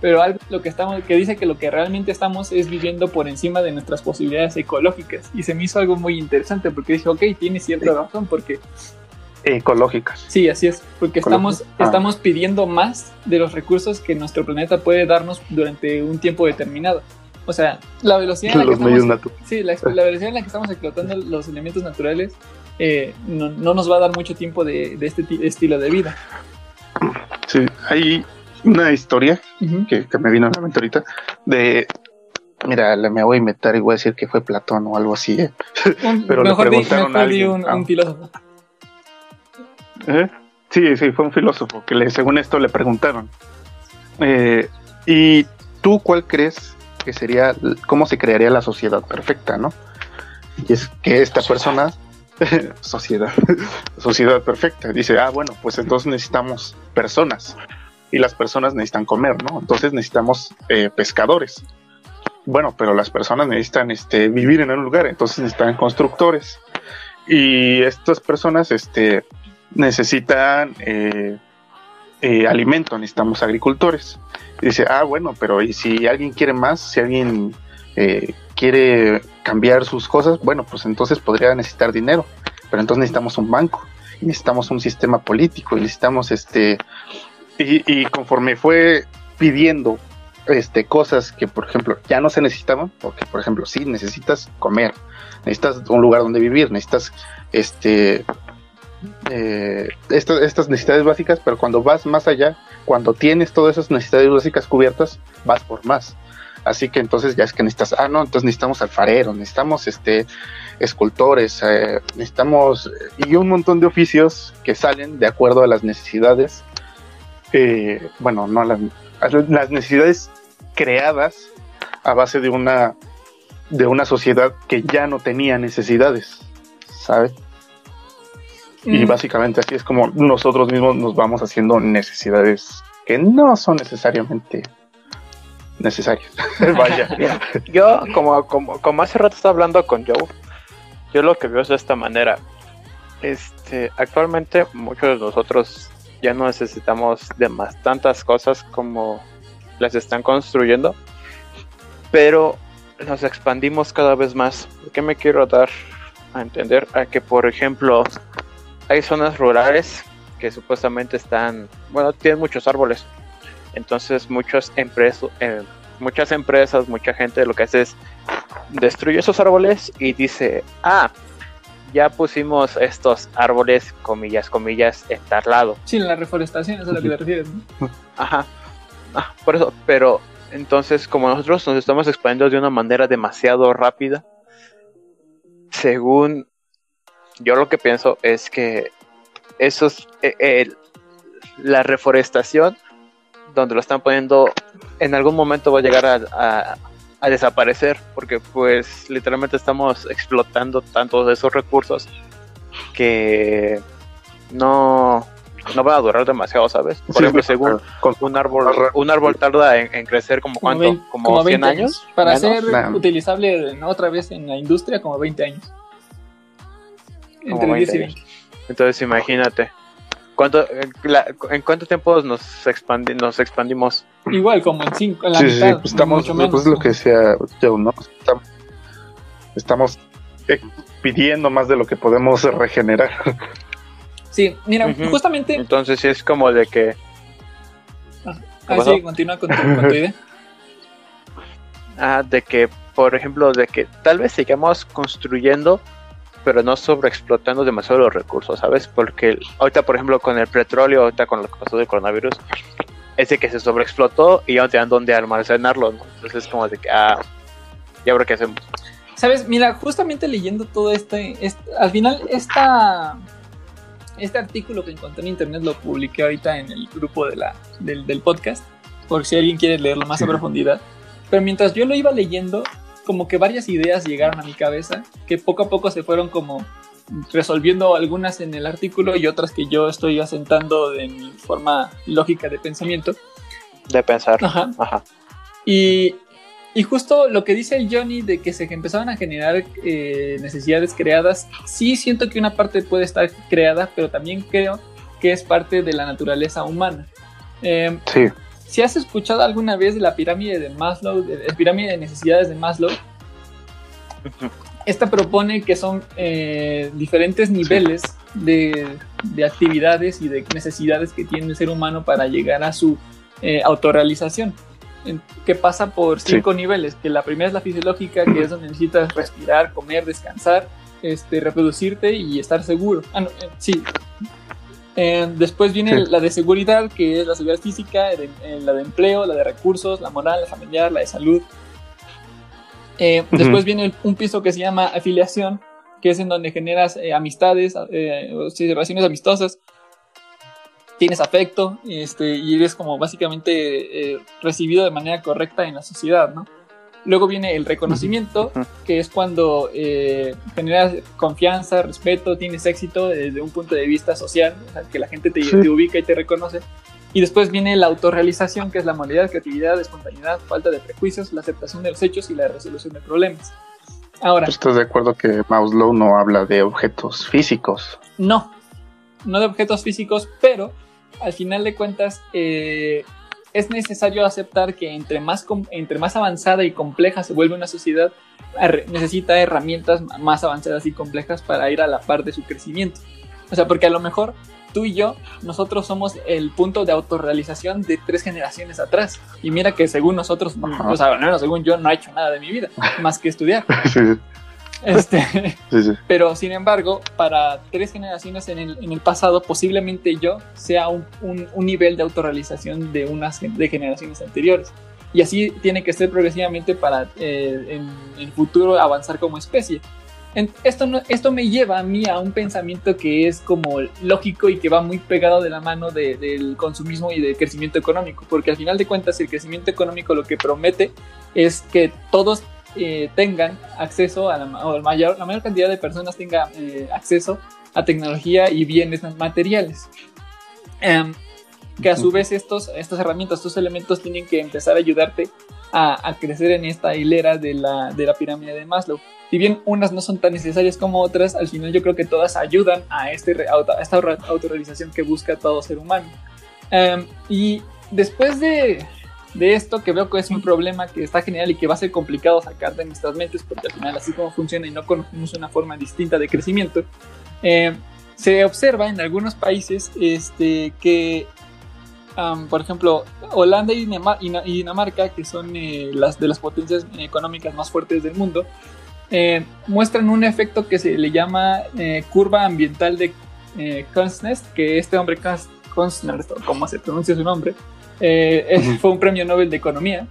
pero algo lo que estamos que dice que lo que realmente estamos es viviendo por encima de nuestras posibilidades ecológicas y se me hizo algo muy interesante porque dije, ok, tiene cierta razón porque ecológicas sí, así es, porque estamos. Ah. estamos pidiendo más de los recursos que nuestro planeta puede darnos durante un tiempo determinado. O sea, la velocidad en la que los estamos naturales Sí, la, la velocidad en la que estamos explotando los elementos naturales eh, no, no nos va a dar mucho tiempo de, de este ti- estilo de vida. Sí, hay una historia que, que me vino a la mente ahorita de. Mira, le- me voy a inventar y voy a decir que fue Platón o algo así. ¿eh? Un- Pero le mejor di, preguntaron mejor a di alguien, un, ah. un filósofo. ¿Eh? Sí, sí, fue un filósofo que le, según esto le preguntaron. eh, ¿Y tú cuál crees que sería, cómo se crearía la sociedad perfecta, no? Y es que esta persona, sociedad, sociedad perfecta, dice, ah, bueno, pues entonces necesitamos personas y las personas necesitan comer, ¿no? Entonces necesitamos eh, pescadores. Bueno, pero las personas necesitan este, vivir en un lugar, entonces necesitan constructores. y estas personas este, necesitan eh, eh, alimento, necesitamos agricultores. Y dice, ah, bueno, pero ¿y si alguien quiere más? Si alguien eh, quiere cambiar sus cosas, bueno, pues entonces podría necesitar dinero, pero entonces necesitamos un banco, necesitamos un sistema político, necesitamos este, y, y conforme fue pidiendo este, cosas que, por ejemplo, ya no se necesitaban, porque, por ejemplo, sí, necesitas comer, necesitas un lugar donde vivir, necesitas este, eh, estas necesidades básicas, pero cuando vas más allá, cuando tienes todas esas necesidades básicas cubiertas, vas por más. Así que entonces ya es que necesitas, ah, no, entonces necesitamos alfareros, necesitamos este, escultores, eh, necesitamos, y un montón de oficios que salen de acuerdo a las necesidades, eh, bueno, no las, las necesidades creadas a base de una, de una sociedad que ya no tenía necesidades, ¿sabes? Y Mm, básicamente así es como nosotros mismos nos vamos haciendo necesidades que no son necesariamente necesarias. Vaya. Mira, yo, como, como, como hace rato estaba hablando con Joe, yo lo que veo es de esta manera. Este, actualmente muchos de nosotros ya no necesitamos de más tantas cosas como las están construyendo, pero nos expandimos cada vez más. ¿Por qué me quiero dar a entender? A que, por ejemplo, hay zonas rurales que supuestamente están, bueno, tienen muchos árboles. Entonces muchas empresas, muchas empresas, mucha gente lo que hace es destruye esos árboles y dice, ah, ya pusimos estos árboles, comillas, comillas, en tal lado. Sí, la reforestación es a lo que te refieres, ¿no? Ajá. Ah, por eso, pero entonces como nosotros nos estamos expandiendo de una manera demasiado rápida, según yo lo que pienso es que esos, eh, eh, la reforestación, donde lo están poniendo, en algún momento va a llegar a, a- a desaparecer, porque pues literalmente estamos explotando tantos de esos recursos que no, no van a durar demasiado, ¿sabes? Por Sí, ejemplo, según con- un árbol, un árbol tarda en, en crecer como cuánto, como, 100 20 años. Para menos. ser Nah. utilizable otra vez en la industria, como 20 años. Como Entre 10 y 20 años. 20. Entonces imagínate. ¿Cuánto, en, la- ¿En cuánto tiempo nos, expandi- nos expandimos? Igual, como en 5, en la Sí, sí, sí, mitad. pues estamos, mucho pues menos. es lo que decía Joe, ¿no? Estamos, estamos, eh, pidiendo más de lo que podemos regenerar. Sí, mira, justamente. Entonces sí es como de que Ah, sí, continúa con tu, con tu idea. Ah, de que, por ejemplo, de que tal vez sigamos construyendo, pero no sobreexplotando demasiado los recursos, ¿sabes? Porque ahorita, por ejemplo, con el petróleo, ahorita con lo que pasó del coronavirus, es de que se sobreexplotó y ya no tenían dónde almacenarlo, ¿no? Entonces es como de que, ah, ya ahora qué hacemos. Sabes, mira, justamente leyendo todo este, este- al final esta este artículo que encontré en internet lo publiqué ahorita en el grupo de la, del, del podcast, por si alguien quiere leerlo más a Sí. profundidad. Pero mientras yo lo iba leyendo, como que varias ideas llegaron a mi cabeza, que poco a poco se fueron como resolviendo algunas en el artículo y otras que yo estoy asentando de mi forma lógica de pensamiento. De pensar. Ajá. Ajá. Y, y justo lo que dice el Johnny de que se empezaban a generar eh, necesidades creadas, sí siento que una parte puede estar creada, pero también creo que es parte de la naturaleza humana. Eh, Sí, si has escuchado alguna vez de la pirámide de Maslow, de la pirámide de necesidades de Maslow, esta propone que son eh, diferentes niveles de, de actividades y de necesidades que tiene el ser humano para llegar a su eh, autorrealización. Que pasa por Sí. cinco niveles, que la primera es la fisiológica, que es donde necesitas respirar, comer, descansar, este, reproducirte y estar seguro. Ah, no, eh, sí. Eh, después viene Sí. la de seguridad, que es la seguridad física, de- eh, la de empleo, la de recursos, la moral, la familiar, la de salud. Eh. Después viene un piso que se llama afiliación, que es en donde generas eh, amistades, relaciones amistosas, tienes afecto este, y eres como básicamente recibido de manera correcta en la sociedad, ¿no? Luego viene el reconocimiento, que es cuando eh, generas confianza, respeto, tienes éxito desde un punto de vista social, o sea, que la gente te, Sí. te ubica y te reconoce. Y después viene la autorrealización, que es la moralidad, creatividad, espontaneidad, falta de prejuicios, la aceptación de los hechos y la resolución de problemas. Ahora, ¿Estás de acuerdo que Maslow no habla de objetos físicos? no, no de objetos físicos, pero al final de cuentas eh, es necesario aceptar que entre más, entre más avanzada y compleja se vuelve una sociedad, necesita herramientas más avanzadas y complejas para ir a la par de su crecimiento. O sea, porque a lo mejor tú y yo, nosotros somos el punto de autorrealización de tres generaciones atrás. Y mira que según nosotros, Ajá. o sea, menos según yo, no he hecho nada de mi vida, más que estudiar. sí, Este, sí, sí. pero sin embargo, para tres generaciones en el, en el pasado, posiblemente yo sea un, un- un nivel de autorrealización de unas de generaciones anteriores. Y así tiene que ser progresivamente para eh, en el futuro avanzar como especie. En- esto, no- esto me lleva a mí a un pensamiento que es como lógico y que va muy pegado de la mano de- del consumismo y del crecimiento económico, porque al final de cuentas el crecimiento económico lo que promete es que todos eh, tengan acceso a la, ma- o la mayor, la mayor cantidad de personas tenga eh, acceso a tecnología y bienes materiales. Em, que a su vez estos, estas herramientas, estos elementos tienen que empezar a ayudarte a, a crecer en esta hilera de la, de la pirámide de Maslow. Si bien unas no son tan necesarias como otras, al final yo creo que todas ayudan a, este, a esta re- autorrealización que busca todo ser humano. Em, y después de, de esto, que veo que es un problema que está genial y que va a ser complicado sacar de nuestras mentes, porque al final así como funciona y no conocemos una forma distinta de crecimiento, em, se observa en algunos países este, que por ejemplo, Holanda y, Dinamar- y Na- y Dinamarca, que son eh, las de las potencias económicas más fuertes del mundo, eh, muestran un efecto que se le llama eh, curva ambiental de eh, Kuznets, que este hombre o como se pronuncia su nombre, eh, es- Ujú. fue un premio Nobel de Economía.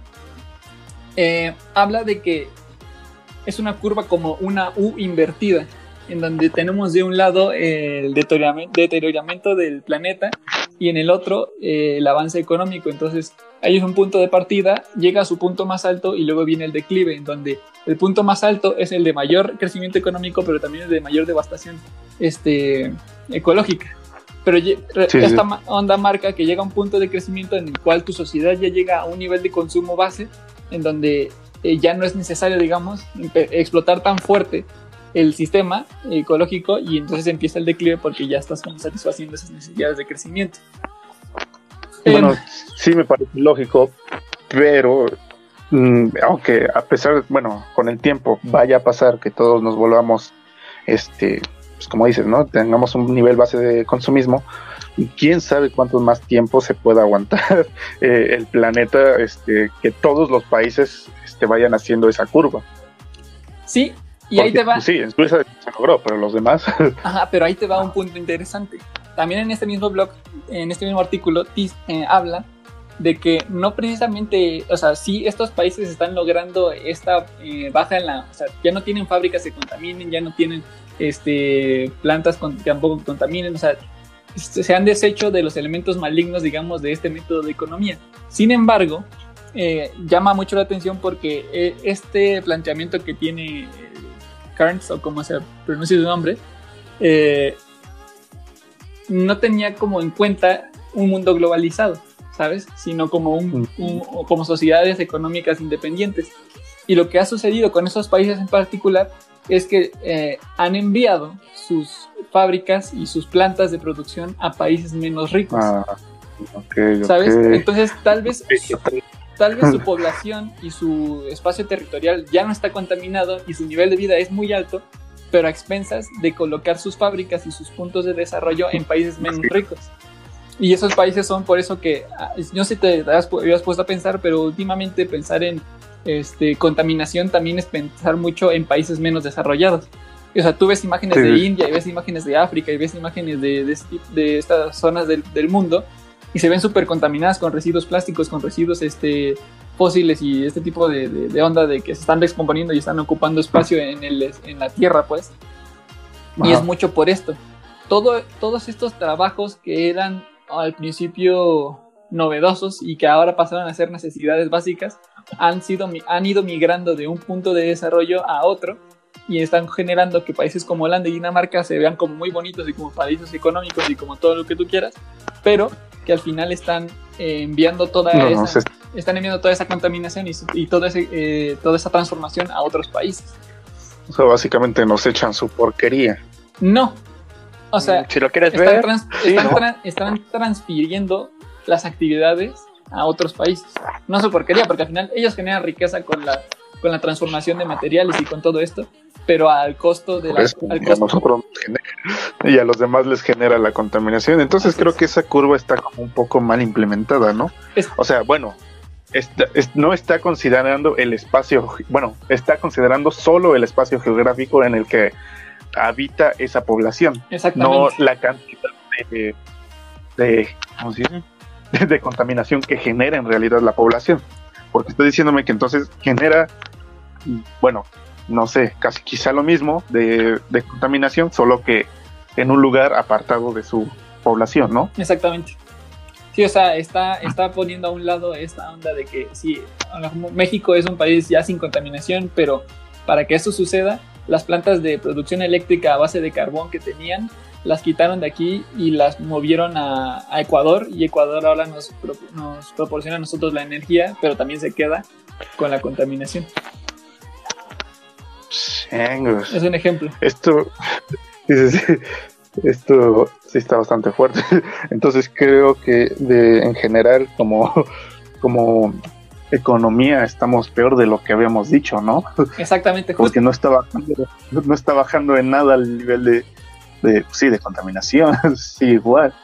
Eh, habla de que es una curva como una U invertida, en donde tenemos de un lado el deteriorami- deterioramiento del planeta y en el otro eh, el avance económico. Entonces, ahí es un punto de partida, llega a su punto más alto y luego viene el declive, en donde el punto más alto es el de mayor crecimiento económico, pero también el de mayor devastación este, ecológica. Pero Sí, esta onda marca que llega a un punto de crecimiento en el cual tu sociedad ya llega a un nivel de consumo base, en donde eh, ya no es necesario, digamos, explotar tan fuerte el sistema ecológico y entonces empieza el declive porque ya estás como satisfaciendo esas necesidades de crecimiento. Bueno, Em, sí me parece lógico, pero mm, aunque a pesar, de- bueno, con el tiempo vaya a pasar que todos nos volvamos, este, pues como dices, ¿no? Tengamos un nivel base de consumismo, quién sabe cuánto más tiempo se pueda aguantar eh, el planeta, este, que todos los países este, vayan haciendo esa curva. sí, y ahí Porque, te va. pues, sí, en Suiza se logró, pero los demás, Ajá, pero ahí te va un punto interesante. También en este mismo blog, en este mismo artículo, Tis eh, habla de que no precisamente, o sea, sí estos países están logrando esta eh, baja en la, o sea, ya no tienen fábricas que contaminen, ya no tienen este plantas con- que tampoco contaminen, o sea, este, se han deshecho de los elementos malignos, digamos, de este método de economía. Sin embargo, eh, llama mucho la atención porque eh, este planteamiento que tiene eh, Carnes, o como se pronuncia su nombre, eh, no tenía como en cuenta un mundo globalizado, ¿sabes? Sino como, un, un- o como sociedades económicas independientes. Y lo que ha sucedido con esos países en particular es que eh, han enviado sus fábricas y sus plantas de producción a países menos ricos. ah, ok, ¿Sabes? Entonces, tal vez, tal vez su población y su espacio territorial ya no está contaminado y su nivel de vida es muy alto, pero a expensas de colocar sus fábricas y sus puntos de desarrollo en países menos ricos. Y esos países son por eso que, ah, no sé si te has, habías puesto a pensar, pero últimamente pensar en este, contaminación también es pensar mucho en países menos desarrollados. O sea, tú ves imágenes Sí. de India y ves imágenes de África y ves imágenes de, de, este de estas zonas del, del mundo y se ven súper contaminadas con residuos plásticos, con residuos este, fósiles y este tipo de, onda de que se están descomponiendo y están ocupando espacio en, el, en la tierra, pues. Y Ajá. es mucho por esto. Todo, todos estos trabajos que eran al principio novedosos y que ahora pasaron a ser necesidades básicas, han, sido, han ido migrando de un punto de desarrollo a otro y están generando que países como Holanda y Dinamarca se vean como muy bonitos y como paraísos económicos y como todo lo que tú quieras, pero que al final están eh, enviando toda No, esa, no, se- están enviando toda esa contaminación y, y todo ese, eh, toda esa transformación a otros países. O sea, básicamente nos echan su porquería. No. O sea, si lo quieres están, ver, trans- sí, están ¿no? tra- están transfiriendo las actividades a otros países. No su porquería, porque al final ellos generan riqueza con la, con la transformación de materiales y con todo esto, pero al costo de la, Pues, al y a nosotros genera- y a los demás les genera la contaminación. Entonces Así creo es. que esa curva está como un poco mal implementada, ¿no? Es- O sea, bueno, está- es- no está considerando el espacio, bueno, está considerando solo el espacio geográfico en el que habita esa población, no la cantidad de, de, ¿cómo se dice? de, contaminación que genera en realidad la población. Porque estoy diciéndome que entonces genera, bueno, no sé, casi quizá lo mismo de, de contaminación, solo que en un lugar apartado de su población, ¿no? Exactamente. Sí, o sea, está, está poniendo a un lado esta onda de que sí, México es un país ya sin contaminación, pero para que esto suceda, las plantas de producción eléctrica a base de carbón que tenían, las quitaron de aquí y las movieron a, a Ecuador, y Ecuador ahora nos, pro- nos proporciona a nosotros la energía, pero también se queda con la contaminación. Changos. Es un ejemplo. Esto, esto sí está bastante fuerte. Entonces creo que de, en general como, como economía estamos peor de lo que habíamos dicho, ¿no? Exactamente, justo. Porque no está bajando, no está bajando en nada el nivel de, de sí, de contaminación, sí, igual.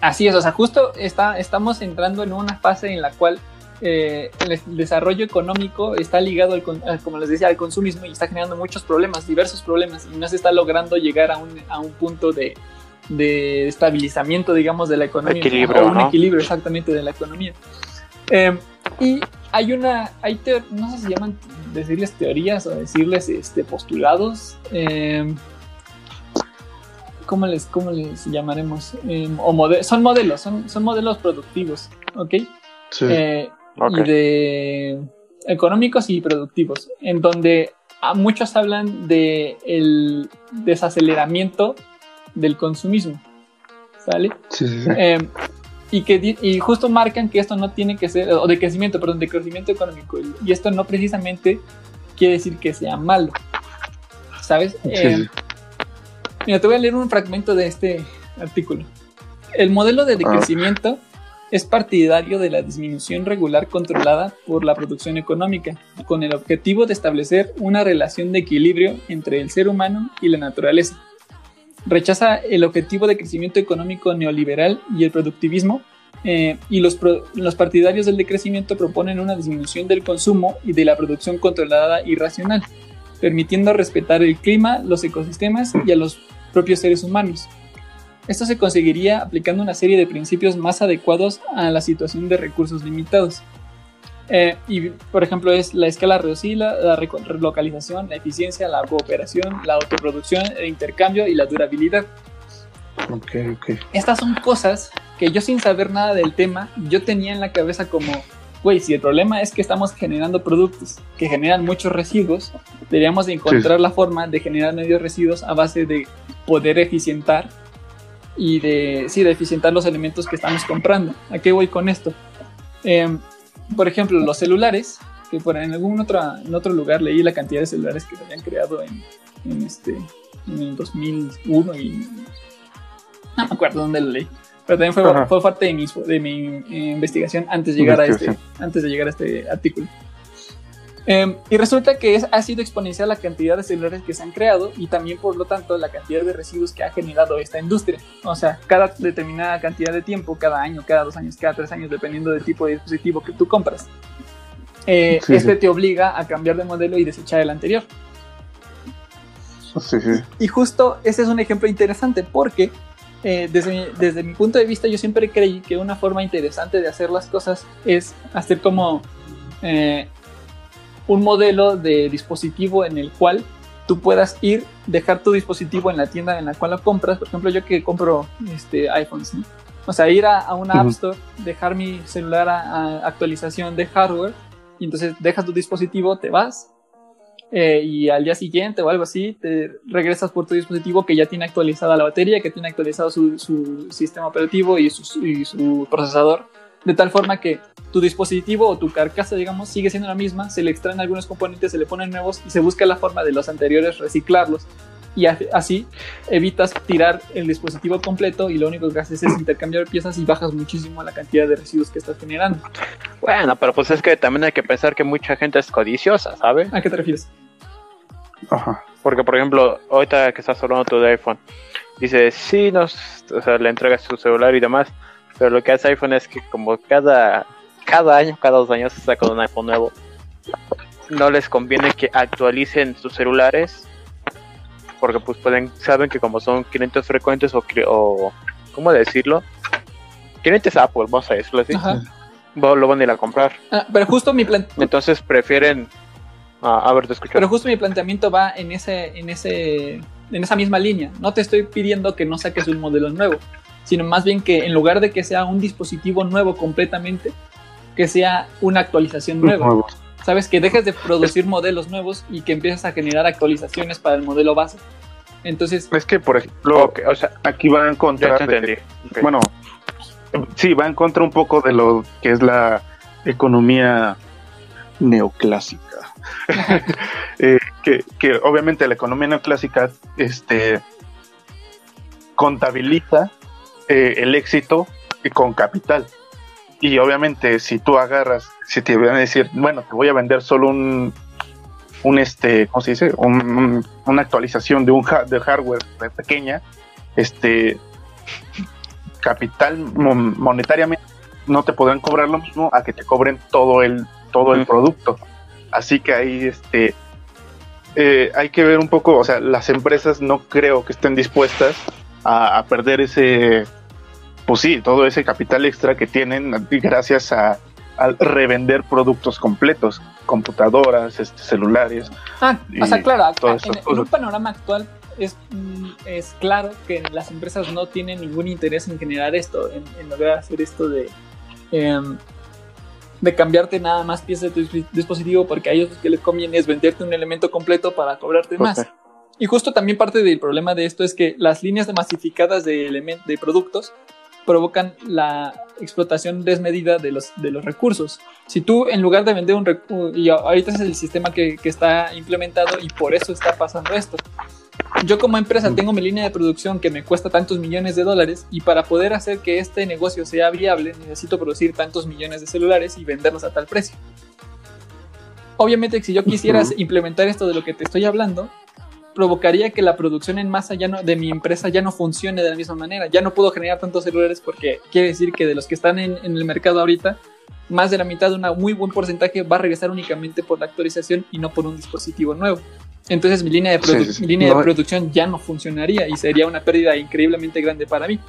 Así es, o sea, justo está, estamos entrando en una fase en la cual eh, el desarrollo económico está ligado, al, como les decía, al consumismo y está generando muchos problemas, diversos problemas, y no se está logrando llegar a un, a un punto de, de estabilizamiento, digamos, de la economía. Equilibrio, o un ¿no? equilibrio exactamente de la economía. Eh, y hay una, hay no sé si llaman decirles teorías o decirles este, postulados. eh, ¿Cómo les, cómo les llamaremos? Eh, o mode- son modelos, son, son modelos productivos, ¿ok? Sí. Eh, de económicos y productivos, en donde a muchos hablan de el desaceleramiento del consumismo, ¿sale? sí, sí, sí. Eh, y que y justo marcan que esto no tiene que ser o de crecimiento, perdón, de crecimiento económico y esto no precisamente quiere decir que sea malo, ¿sabes? Eh, sí. Mira, te voy a leer un fragmento de este artículo. El modelo de decrecimiento es partidario de la disminución regular controlada por la producción económica, con el objetivo de establecer una relación de equilibrio entre el ser humano y la naturaleza. Rechaza el objetivo de crecimiento económico neoliberal y el productivismo, eh, y los, pro- los partidarios del decrecimiento proponen una disminución del consumo y de la producción controlada y racional, permitiendo respetar el clima, los ecosistemas y a los propios seres humanos. Esto se conseguiría aplicando una serie de principios más adecuados a la situación de recursos limitados. Eh, y, por ejemplo, es la escala reducida, la relocalización, la eficiencia, la cooperación, la autoproducción, el intercambio y la durabilidad. Ok, ok. Estas son cosas que yo sin saber nada del tema, yo tenía en la cabeza como, güey, si el problema es que estamos generando productos que generan muchos residuos, deberíamos de encontrar la forma de generar medios residuos a base de poder eficientar y de, sí, de eficientar los elementos que estamos comprando. ¿A qué voy con esto? Em, por ejemplo, los celulares, que por en algún otro, en otro lugar leí la cantidad de celulares que se habían creado en, en este, en el 2001 y no me acuerdo dónde lo leí. Pero también fue, fue parte de mi, de mi eh, investigación antes de llegar a este, antes de llegar a este artículo. Em, y resulta que es, ha sido exponencial la cantidad de celulares que se han creado y también, por lo tanto, la cantidad de residuos que ha generado esta industria. O sea, cada determinada cantidad de tiempo, cada año, cada dos años, cada tres años, dependiendo del tipo de dispositivo que tú compras, eh, Sí, este sí. te obliga a cambiar de modelo y desechar el anterior. Sí. Y justo ese es un ejemplo interesante porque eh, desde, mi, desde mi punto de vista yo siempre creí que una forma interesante de hacer las cosas es hacer como eh, un modelo de dispositivo en el cual tú puedas ir, dejar tu dispositivo en la tienda en la cual lo compras. Por ejemplo, yo que compro este, iPhones, ¿no? O sea, ir a, a una App. Store, dejar mi celular a, a actualización de hardware y entonces dejas tu dispositivo, te vas, eh, y al día siguiente o algo así, te regresas por tu dispositivo que ya tiene actualizada la batería, que tiene actualizado su, sistema operativo y su procesador, de tal forma que tu dispositivo o tu carcasa, digamos, sigue siendo la misma, se le extraen algunos componentes, se le ponen nuevos y se busca la forma de los anteriores reciclarlos. Y así evitas tirar el dispositivo completo y lo único que haces es intercambiar piezas y bajas muchísimo la cantidad de residuos que estás generando. Bueno, pero pues es que también hay que pensar que mucha gente es codiciosa, ¿sabes? ¿A qué te refieres? Ajá. Porque, por ejemplo, ahorita que estás hablando tú de iPhone, dice, sí, nos, o sea, le entregas su celular y demás, pero lo que hace iPhone es que como cada, cada año, cada dos años se saca un iPhone nuevo, no les conviene que actualicen sus celulares, porque pues pueden, saben que como son clientes frecuentes o, o ¿cómo decirlo? Clientes Apple, vamos a decirlo así, Ajá. lo van a ir a comprar. Ah, pero justo mi plan Entonces prefieren... ah, a ver, te escucho. pero justo mi planteamiento va en ese en ese en esa misma línea. No te estoy pidiendo que no saques un modelo nuevo, sino más bien que en lugar de que sea un dispositivo nuevo completamente, que sea una actualización nueva. Sabes que dejes de producir modelos nuevos y que empieces a generar actualizaciones para el modelo base. Entonces, Es que, por ejemplo, o sea, aquí va en contra de- bueno, sí, va en contra un poco de lo que es la economía neoclásica. Eh, que, que obviamente la economía neoclásica este, contabiliza eh, el éxito con capital. Y obviamente si tú agarras, si te van a decir, bueno, te voy a vender solo un, un este, ¿cómo se dice? Un- un- una actualización de un ha- de hardware pequeña, este, capital mon- monetariamente no te podrán cobrar lo mismo a que te cobren todo el todo el producto así que ahí este eh, hay que ver un poco o sea las empresas no creo que estén dispuestas a, a perder ese pues sí todo ese capital extra que tienen gracias a al revender productos completos computadoras este, celulares ah, o sea, claro, en, un panorama actual es, mm, es claro que las empresas no tienen ningún interés en generar esto, en, en lograr hacer esto de, em, de cambiarte nada más piezas de tu dis- dispositivo, porque a ellos lo que les conviene es venderte un elemento completo para cobrarte más. Y justo también parte del problema de esto es que las líneas de masificadas de, de productos provocan la explotación desmedida de los, de los recursos. Si tú en lugar de vender un recurso, y ahorita es el sistema que, que está implementado y por eso está pasando esto. Yo como empresa tengo mi línea de producción que me cuesta tantos millones de dólares y para poder hacer que este negocio sea viable necesito producir tantos millones de celulares y venderlos a tal precio. Obviamente si yo quisiera Ujú. implementar esto de lo que te estoy hablando, provocaría que la producción en masa ya no, de mi empresa ya no funcione de la misma manera. Ya no puedo generar tantos celulares porque quiere decir que de los que están en, en el mercado ahorita, más de la mitad, un muy buen porcentaje, va a regresar únicamente por la actualización y no por un dispositivo nuevo. Entonces mi línea de, produ- Sí, sí, sí. línea No, de producción ya no funcionaría y sería una pérdida increíblemente grande para mí.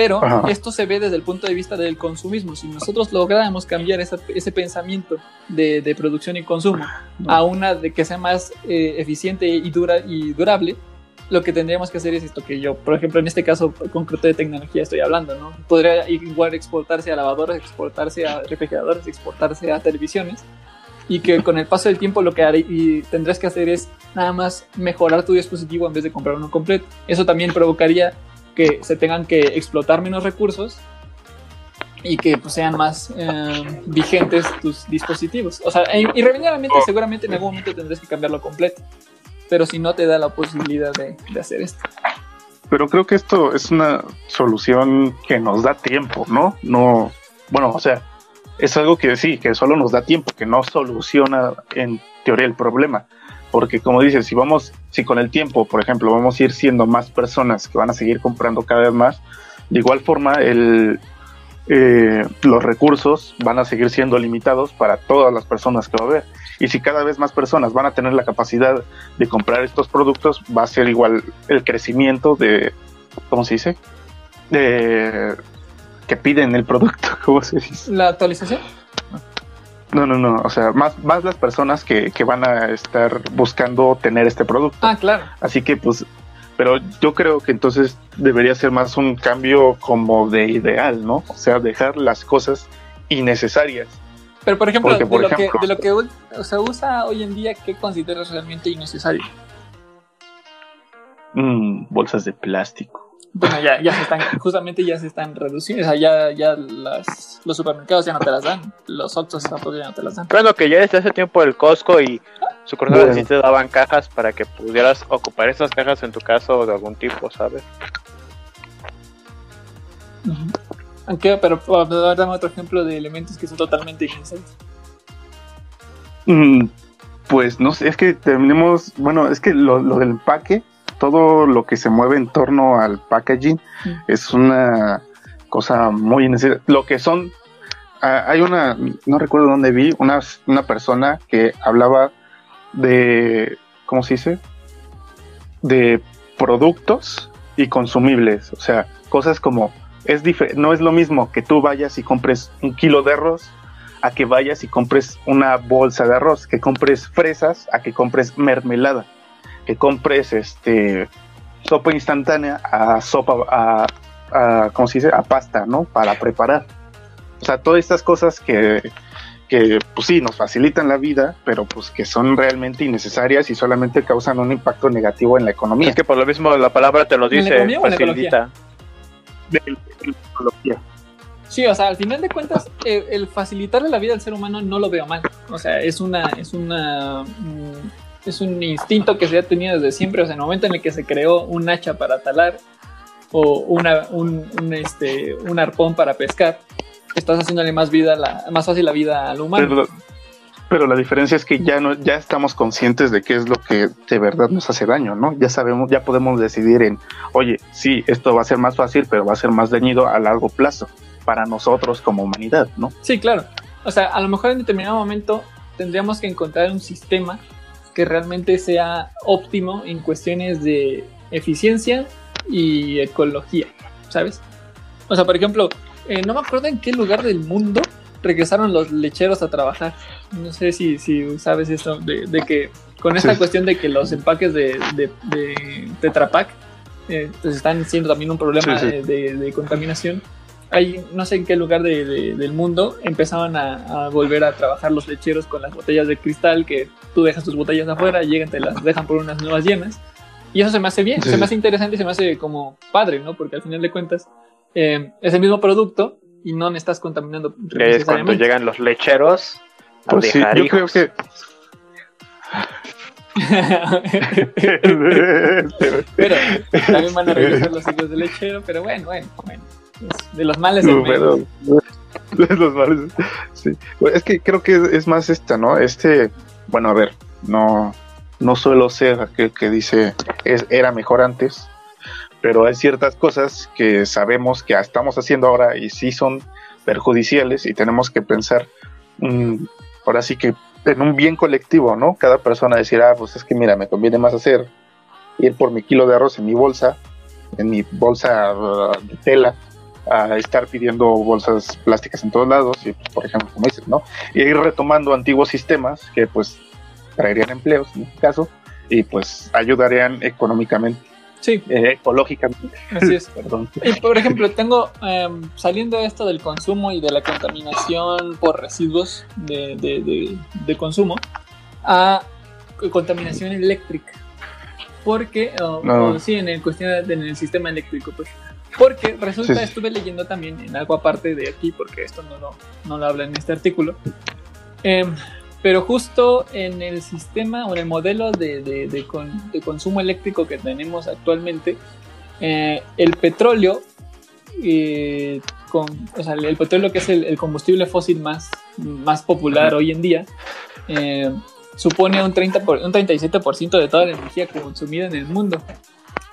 Pero Ajá. esto se ve desde el punto de vista del consumismo. Si nosotros lográramos cambiar esa- ese pensamiento de, de producción y consumo a una de que sea más eh, eficiente y, dura, y durable, lo que tendríamos que hacer es esto que yo, por ejemplo, en este caso concreto de tecnología estoy hablando, ¿no? Podría igual exportarse a lavadoras, exportarse a refrigeradores, exportarse a televisiones y que con el paso del tiempo lo que haré y tendrás que hacer es nada más mejorar tu dispositivo en vez de comprar uno completo. Eso también provocaría que se tengan que explotar menos recursos y que pues, sean más eh, vigentes tus dispositivos. O sea, irremediablemente seguramente en algún momento tendrás que cambiarlo completo. Pero si no te da la posibilidad de, de hacer esto. Pero creo que esto es una solución que nos da tiempo, ¿no? No, bueno, o sea, es algo que sí, que solo nos da tiempo, que no soluciona en teoría el problema. Porque como dices, si vamos, si con el tiempo, por ejemplo, vamos a ir siendo más personas que van a seguir comprando cada vez más, de igual forma el, eh, los recursos van a seguir siendo limitados para todas las personas que va a haber. Y si cada vez más personas van a tener la capacidad de comprar estos productos, va a ser igual el crecimiento de, ¿cómo se dice? De que piden el producto, ¿cómo se dice? La actualización. No, no, no, o sea, más, más las personas que, que van a estar buscando tener este producto. Ah, claro. Así que pues, pero yo creo que entonces debería ser más un cambio como de ideal, ¿no? O sea, dejar las cosas innecesarias. Pero por ejemplo, Porque, por de, lo ejemplo- que, de lo que se usa hoy en día, ¿qué consideras realmente innecesario? Mm, bolsas de plástico. Bueno, ya, ya se están, justamente ya se están reduciendo, o sea, ya, ya las, los supermercados ya no te las dan, los Oxxos tampoco ya no te las dan. Bueno, que ya desde hace tiempo el Costco y su Bueno. sí te daban cajas para que pudieras ocupar esas cajas en tu caso de algún tipo, ¿sabes? Aunque, pero dame otro ejemplo de elementos que son totalmente innecesarios. Mm, Pues no sé, es que tenemos, bueno, es que lo, lo del empaque, todo lo que se mueve en torno al packaging Mm. es una cosa muy innecesaria. Lo que son, ah, hay una, no recuerdo dónde vi, una, una persona que hablaba de, ¿cómo se dice? De productos y consumibles, o sea, cosas como, es no es lo mismo que tú vayas y compres un kilo de arroz a que vayas y compres una bolsa de arroz, que compres fresas, a que compres mermelada, que compres este sopa instantánea a sopa a, a ¿cómo se dice? a pasta, ¿no? Para preparar. O sea, todas estas cosas que que pues sí nos facilitan la vida, pero pues que son realmente innecesarias y solamente causan un impacto negativo en la economía. Es que por lo mismo la palabra te lo ¿En la dice, en facilita. De. Sí, o sea, al final de cuentas, el facilitarle la vida al ser humano no lo veo mal. O sea, es una, es una, mm, es un instinto que se ha tenido desde siempre. O sea, en el momento en el que se creó un hacha para talar o una, un, un, este, un arpón para pescar, estás haciéndole más vida, la, más fácil la vida al humano. Pero, pero la diferencia es que ya no, ya estamos conscientes de qué es lo que de verdad nos hace daño, ¿no? Ya sabemos, ya podemos decidir en, oye, sí, esto va a ser más fácil, pero va a ser más dañido a largo plazo para nosotros como humanidad, ¿no? Sí, claro. O sea, a lo mejor en determinado momento tendríamos que encontrar un sistema que realmente sea óptimo en cuestiones de eficiencia y ecología, ¿sabes? O sea, por ejemplo, eh, no me acuerdo en qué lugar del mundo regresaron los lecheros a trabajar. No sé si, si sabes esto, de, de que con esta Sí. cuestión de que los empaques de, de, de Tetra Pak eh, pues están siendo también un problema Sí, sí. eh, De, de contaminación. Hay, no sé en qué lugar de- de- del mundo empezaban a, a volver a trabajar los lecheros con las botellas de cristal que tú dejas tus botellas afuera, llegan, te las dejan por unas nuevas llenas. Y eso se me hace bien, Sí, se me sí. hace interesante y se me hace como padre, ¿no? Porque al final de cuentas eh, es el mismo producto y no me estás contaminando. Es cuando llegan los lecheros a Pues sí, dejar yo creo hijos. que pero también van a regresar los hijos de lechero, pero bueno, bueno, bueno. De los males los males, sí. Bueno, Es que creo que es, más esta, ¿no? Este, bueno, a ver, no, no suelo ser aquel que dice es, era mejor antes, pero hay ciertas cosas que sabemos que estamos haciendo ahora y sí son perjudiciales y tenemos que pensar, mm, ahora sí que en un bien colectivo, ¿no? Cada persona decir, ah, pues es que mira, me conviene más hacer ir por mi kilo de arroz en mi bolsa, en mi bolsa uh, de tela, a estar pidiendo bolsas plásticas en todos lados, y pues, por ejemplo, como dices, ¿no? Y ir retomando antiguos sistemas que pues traerían empleos en este caso y pues ayudarían económicamente, Sí, eh, ecológicamente, así es. perdón. Y por ejemplo, tengo em, saliendo esto del consumo y de la contaminación por residuos de, de- de- de consumo a contaminación eléctrica. Porque, o- No. o sí, en el cuestión de- en el sistema eléctrico, pues. Porque resulta, Sí, sí. estuve leyendo también en algo aparte de aquí, porque esto no lo, no lo habla en este artículo. em, pero justo en el sistema o en el modelo de, de- de con- de consumo eléctrico que tenemos actualmente, eh, el petróleo, eh, con, o sea, el petróleo que es el, el combustible fósil más, más popular hoy en día, eh, supone un, 30 por- un 37% de toda la energía consumida en el mundo.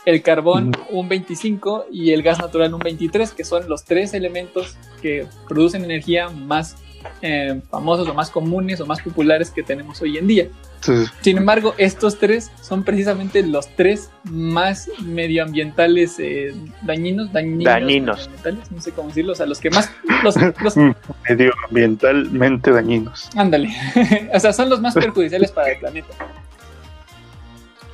El carbón un 25 y el gas natural un 23, que son los tres elementos que producen energía más eh, famosos o más comunes o más populares que tenemos hoy en día. Sin embargo, estos tres son precisamente los tres más medioambientales eh, dañinos, dañinos, Dañinos. medioambientales, no sé cómo decirlo, o sea, los que más, los, los- medioambientalmente dañinos. ándale, o sea, son los más perjudiciales para el planeta.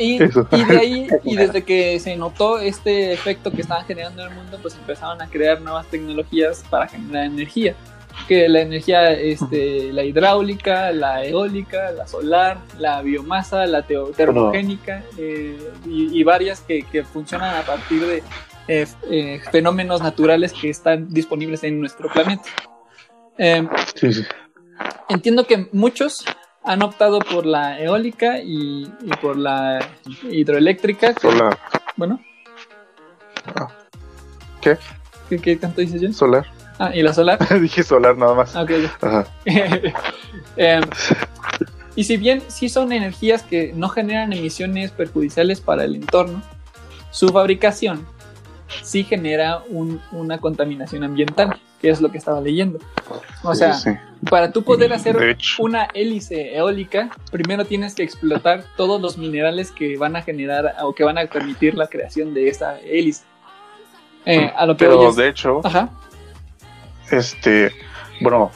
Y, Eso. y de ahí, y desde que se notó este efecto que estaban generando en el mundo, pues empezaron a crear nuevas tecnologías para generar energía. Que la energía, este, la hidráulica, la eólica, la solar, la biomasa, la termogénica eh, y, y varias que, que funcionan a partir de, eh, eh, fenómenos naturales que están disponibles en nuestro planeta. Eh, Sí, sí. entiendo que muchos han optado por la eólica y, y por la hidroeléctrica. que- Solar. Bueno. Ah. ¿Qué? ¿Qué, qué tanto dices, Jen? Solar. Ah, y la solar. Dije solar nada más. Ok. Ajá. Em, y si bien sí son energías que no generan emisiones perjudiciales para el entorno, su fabricación sí genera un- una contaminación ambiental, que es lo que estaba leyendo. O Sí, sea, sí. para tú poder hacer una hélice eólica, primero tienes que explotar todos los minerales que van a generar o que van a permitir la creación de esta hélice. Eh, a lo que Pero es- de hecho, Ajá. este, bueno,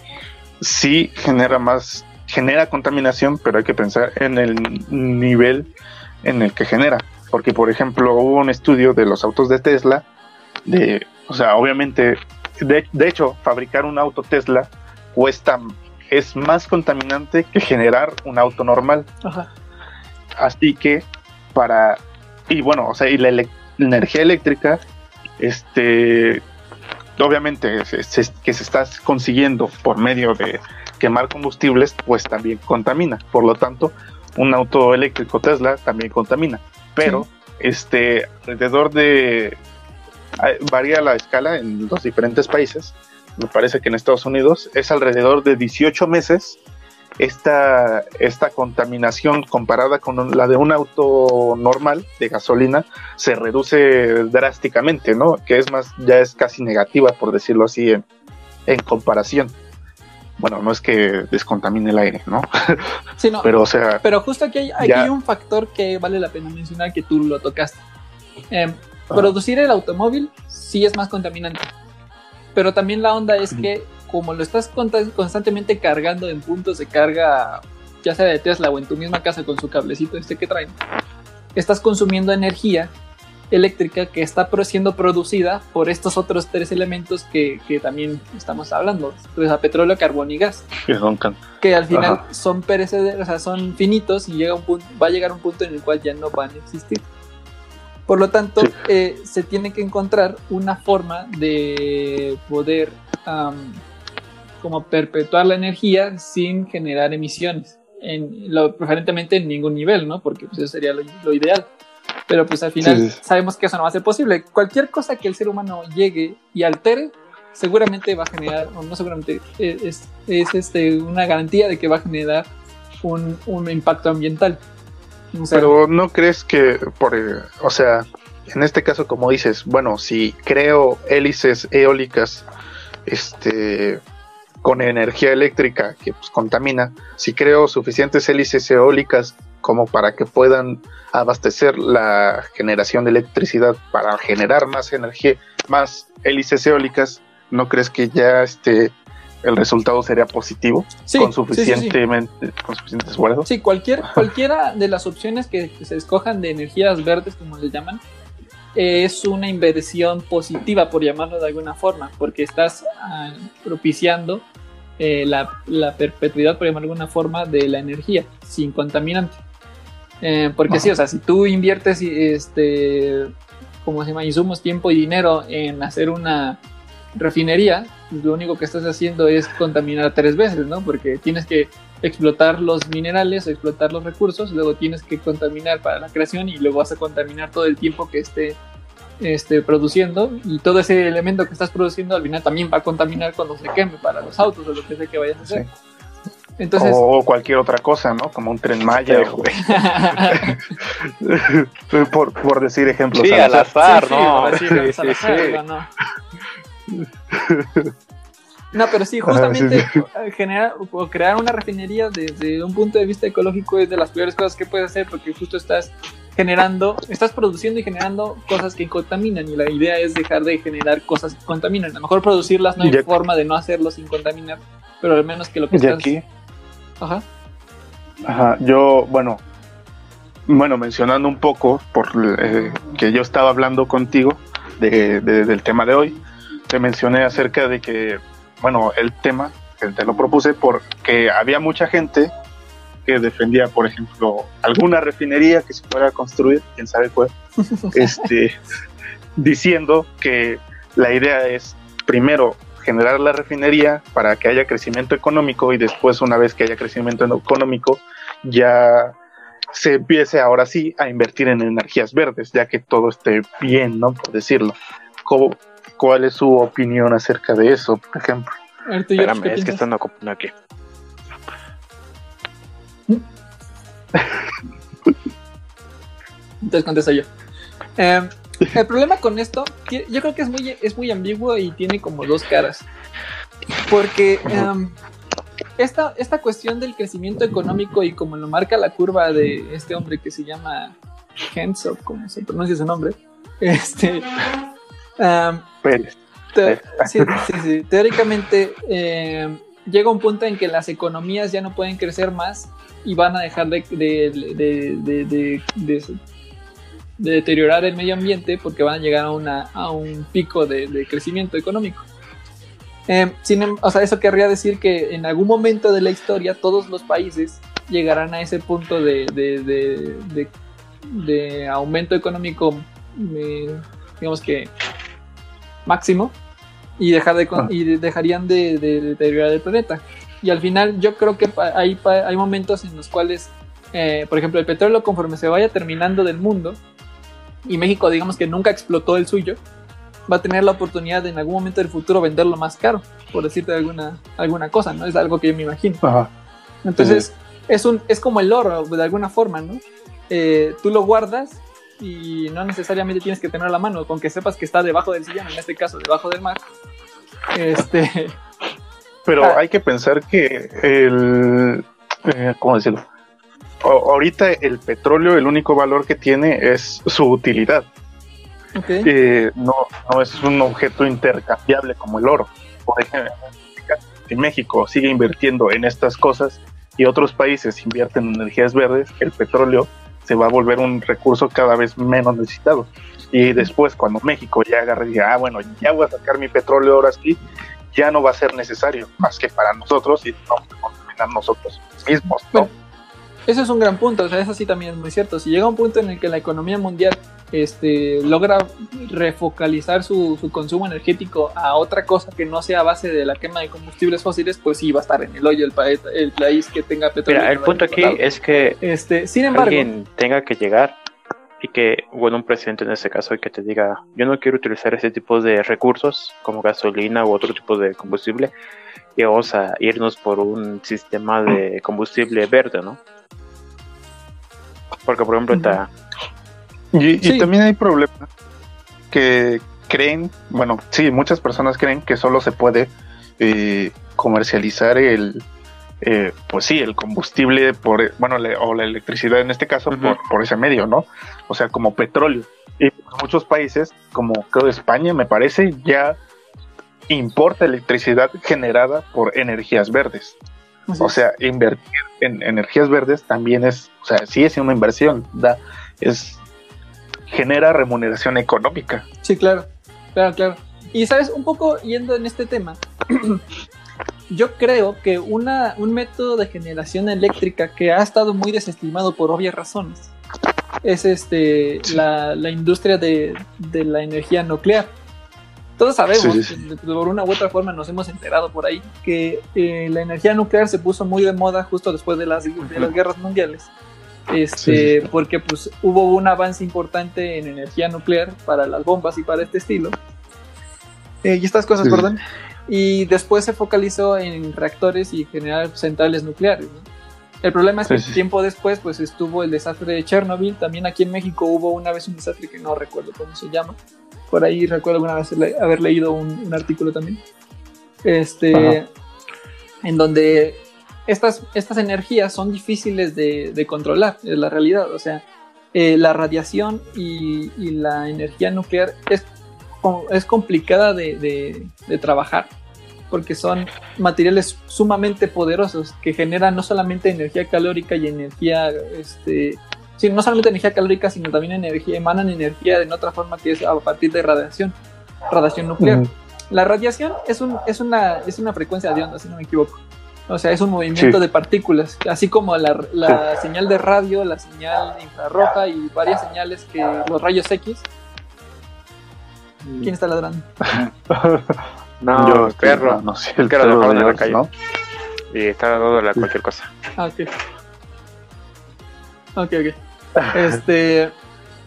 sí genera más, genera contaminación, pero hay que pensar en el nivel en el que genera. Porque, por ejemplo, hubo un estudio de los autos de Tesla, de, o sea, obviamente, de, de hecho, fabricar un auto Tesla cuesta, es más contaminante que generar un auto normal. Ajá. Así que para y bueno, o sea, y la, energía eléctrica, este, obviamente se- se- que se está consiguiendo por medio de quemar combustibles, pues también contamina. Por lo tanto, un auto eléctrico Tesla también contamina. Pero, este, alrededor de varía la escala en los diferentes países. Me parece que en Estados Unidos es alrededor de 18 meses esta, esta contaminación comparada con la de un auto normal de gasolina se reduce drásticamente, ¿no? Que es más, ya es casi negativa, por decirlo así, en, en comparación. Bueno, no es que descontamine el aire, ¿no? Sí, no, Pero, o sea, Pero justo aquí hay, aquí Ya. hay un factor que vale la pena mencionar que tú lo tocaste. Em, Ajá. producir el automóvil sí es más contaminante. Pero también la onda es que como lo estás constantemente cargando en puntos de carga, ya sea de Tesla o en tu misma casa con su cablecito este que traen, estás consumiendo energía eléctrica que está siendo producida por estos otros tres elementos que, que también estamos hablando, pues a petróleo, carbón y gas que roncan. que al final Ajá. son perecederos, o sea, son finitos y llega un punto, va a llegar un punto en el cual ya no van a existir. Por lo tanto, Sí. eh, se tiene que encontrar una forma de poder am, como perpetuar la energía sin generar emisiones, en, lo, preferentemente en ningún nivel, ¿no? Porque pues, eso sería lo, lo ideal. Pero pues al final Sí, sí. sabemos que eso no va a ser posible. Cualquier cosa que el ser humano llegue y altere, seguramente va a generar, o no seguramente, es, es este, una garantía de que va a generar un, un impacto ambiental. Pero no crees que, por, eh, o sea, en este caso, como dices, bueno, si creo hélices eólicas, este, con energía eléctrica que pues, contamina, si creo suficientes hélices eólicas como para que puedan abastecer la generación de electricidad para generar más energía, más hélices eólicas, ¿no crees que ya este el resultado sería positivo sí, con sí, sí, sí. suficientemente con suficiente esfuerzo? Sí, cualquier, cualquiera de las opciones que, que se escojan de energías verdes, como les llaman, eh, es una inversión positiva, por llamarlo de alguna forma, porque estás ah, propiciando eh, la, la perpetuidad, por llamarlo de alguna forma, de la energía sin contaminante. Eh, porque sí, o sea, si tú inviertes este, ¿cómo se llama? insumos, tiempo y dinero en hacer una refinería, lo único que estás haciendo es contaminar tres veces, ¿no? Porque tienes que explotar los minerales, explotar los recursos, luego tienes que contaminar para la creación y luego vas a contaminar todo el tiempo que esté este, produciendo y todo ese elemento que estás produciendo al final también va a contaminar cuando se queme para los autos o lo que sea que vayas a hacer. Entonces, o cualquier otra cosa, ¿no? Como un tren Maya, o- por, por decir ejemplos. Sí, al azar, ¿no? Sí, Sí, sí. no. Pero sí, justamente eh, generar o crear una refinería desde un punto de vista ecológico es de las peores cosas que puedes hacer porque justo estás generando, estás produciendo y generando cosas que contaminan y la idea es dejar de generar cosas que contaminan. A lo mejor producirlas no hay Ya- forma de no hacerlo sin contaminar, pero al menos que lo que estás... aquí, Ajá. ajá, yo, bueno, bueno, mencionando un poco, por eh, que yo estaba hablando contigo de, de- del tema de hoy, te mencioné acerca de que, bueno, el tema, que te lo propuse porque había mucha gente que defendía, por ejemplo, alguna refinería que se fuera a construir, quién sabe cuál, este, diciendo que la idea es primero generar la refinería para que haya crecimiento económico y después una vez que haya crecimiento económico ya se empiece ahora sí a invertir en energías verdes, ya que todo esté bien, ¿no? Por decirlo. ¿Cómo- ¿Cuál es su opinión acerca de eso, por ejemplo? Espérame, ¿qué es que están ocupando aquí. Entonces contesto yo. Eh, el problema con esto, yo creo que es muy, es muy ambiguo y tiene como dos caras. Porque em, esta, esta cuestión del crecimiento económico y como lo marca la curva de este hombre que se llama Hensel, como se pronuncia su nombre, este, em, Pérez. te- sí, sí, sí. teóricamente em, llega un punto en que las economías ya no pueden crecer más y van a dejar de, de- de- de- de- de- de deteriorar el medio ambiente porque van a llegar a, una, a un pico de, crecimiento económico. Eh, sin em- o sea, eso querría decir que en algún momento de la historia todos los países llegarán a ese punto de aumento económico, eh, digamos que máximo, y, dejar de, Ah. y de- dejarían de, de deteriorar el planeta. Y al final yo creo que hay, hay momentos en los cuales, eh, por ejemplo, el petróleo conforme se vaya terminando del mundo, y México digamos que nunca explotó el suyo, va a tener la oportunidad de en algún momento del futuro venderlo más caro, por decirte alguna, alguna cosa, ¿no? Es algo que yo me imagino. Ajá. Entonces, es, un, es como el oro, de alguna forma, ¿no? Eh, tú lo guardas y no necesariamente tienes que tenerlo a la mano, con que sepas que está debajo del sillón, en este caso, debajo del mar. Este, Pero Ah. hay que pensar que el, eh, ¿cómo decirlo? O- ahorita el petróleo, el único valor que tiene es su utilidad. ok. Eh, no, no es un objeto intercambiable como el oro. Por ejemplo, si México sigue invirtiendo en estas cosas y otros países invierten en energías verdes, el petróleo se va a volver un recurso cada vez menos necesitado. Y después, cuando México ya agarre y diga, ah, bueno, ya voy a sacar mi petróleo ahora sí, ya no va a ser necesario más que para nosotros y no contaminar nosotros mismos, ¿no? Bueno, Eso es un gran punto, o sea, eso sí también es muy cierto. Si llega un punto en el que la economía mundial este, logra refocalizar su, su consumo energético a otra cosa que no sea a base de la quema de combustibles fósiles, pues sí va a estar en el hoyo el, pa- el país que tenga petróleo. Mira, el punto aquí es que Este, sin embargo, alguien tenga que llegar y que, bueno, un presidente en este caso, y que te diga, yo no quiero utilizar ese tipo de recursos como gasolina u otro tipo de combustible y vamos a irnos por un sistema de combustible verde, ¿no? Porque, por ejemplo, está Y, y Sí. también hay problemas que creen, bueno, sí, muchas personas creen que solo se puede eh, comercializar el, eh, pues sí, el combustible por, bueno, le- o la electricidad en este caso por, por ese medio, ¿no? O sea, como petróleo. Y muchos países, como creo España, me parece, ya importa electricidad generada por energías verdes. Así O es. sea, invertir en energías verdes también es, o sea, sí es una inversión, da, es genera remuneración económica. Sí, claro, claro, claro. Y sabes, un poco yendo en este tema, yo creo que una, un método de generación eléctrica que ha estado muy desestimado por obvias razones es este la, la industria de, de la energía nuclear. Todos sabemos, Sí, sí, sí. por una u otra forma nos hemos enterado por ahí, que eh, la energía nuclear se puso muy de moda justo después de las, de las guerras mundiales. Este, porque pues hubo un avance importante en energía nuclear para las bombas y para este estilo. Eh, y estas cosas, perdón. Y después se focalizó en reactores y generar centrales nucleares. ¿no? El problema es que Sí, sí. tiempo después pues estuvo el desastre de Chernobyl. También aquí en México hubo una vez un desastre que no recuerdo cómo se llama. Por ahí recuerdo alguna vez le- haber leído un, un artículo también. Este, Ajá. en donde estas, estas energías son difíciles de, de controlar, es la realidad. O sea, eh, la radiación y, y la energía nuclear es, es complicada de, de- de trabajar porque son materiales sumamente poderosos que generan no solamente energía calórica y energía, este, sí, no solamente energía calórica, sino también energía, emanan energía en otra forma que es a partir de radiación, radiación nuclear. La radiación es, un, es, una, es una frecuencia de onda, si no me equivoco. O sea, es un movimiento Sí. de partículas, así como la, la señal de radio, la señal infrarroja y varias señales que los rayos X. ¿Quién está ladrando? No, Yo, el perro. No, no sé, el perro de la calle. ¿no? Y está dando cualquier cosa. Ah, ok. Ok, ok. Este,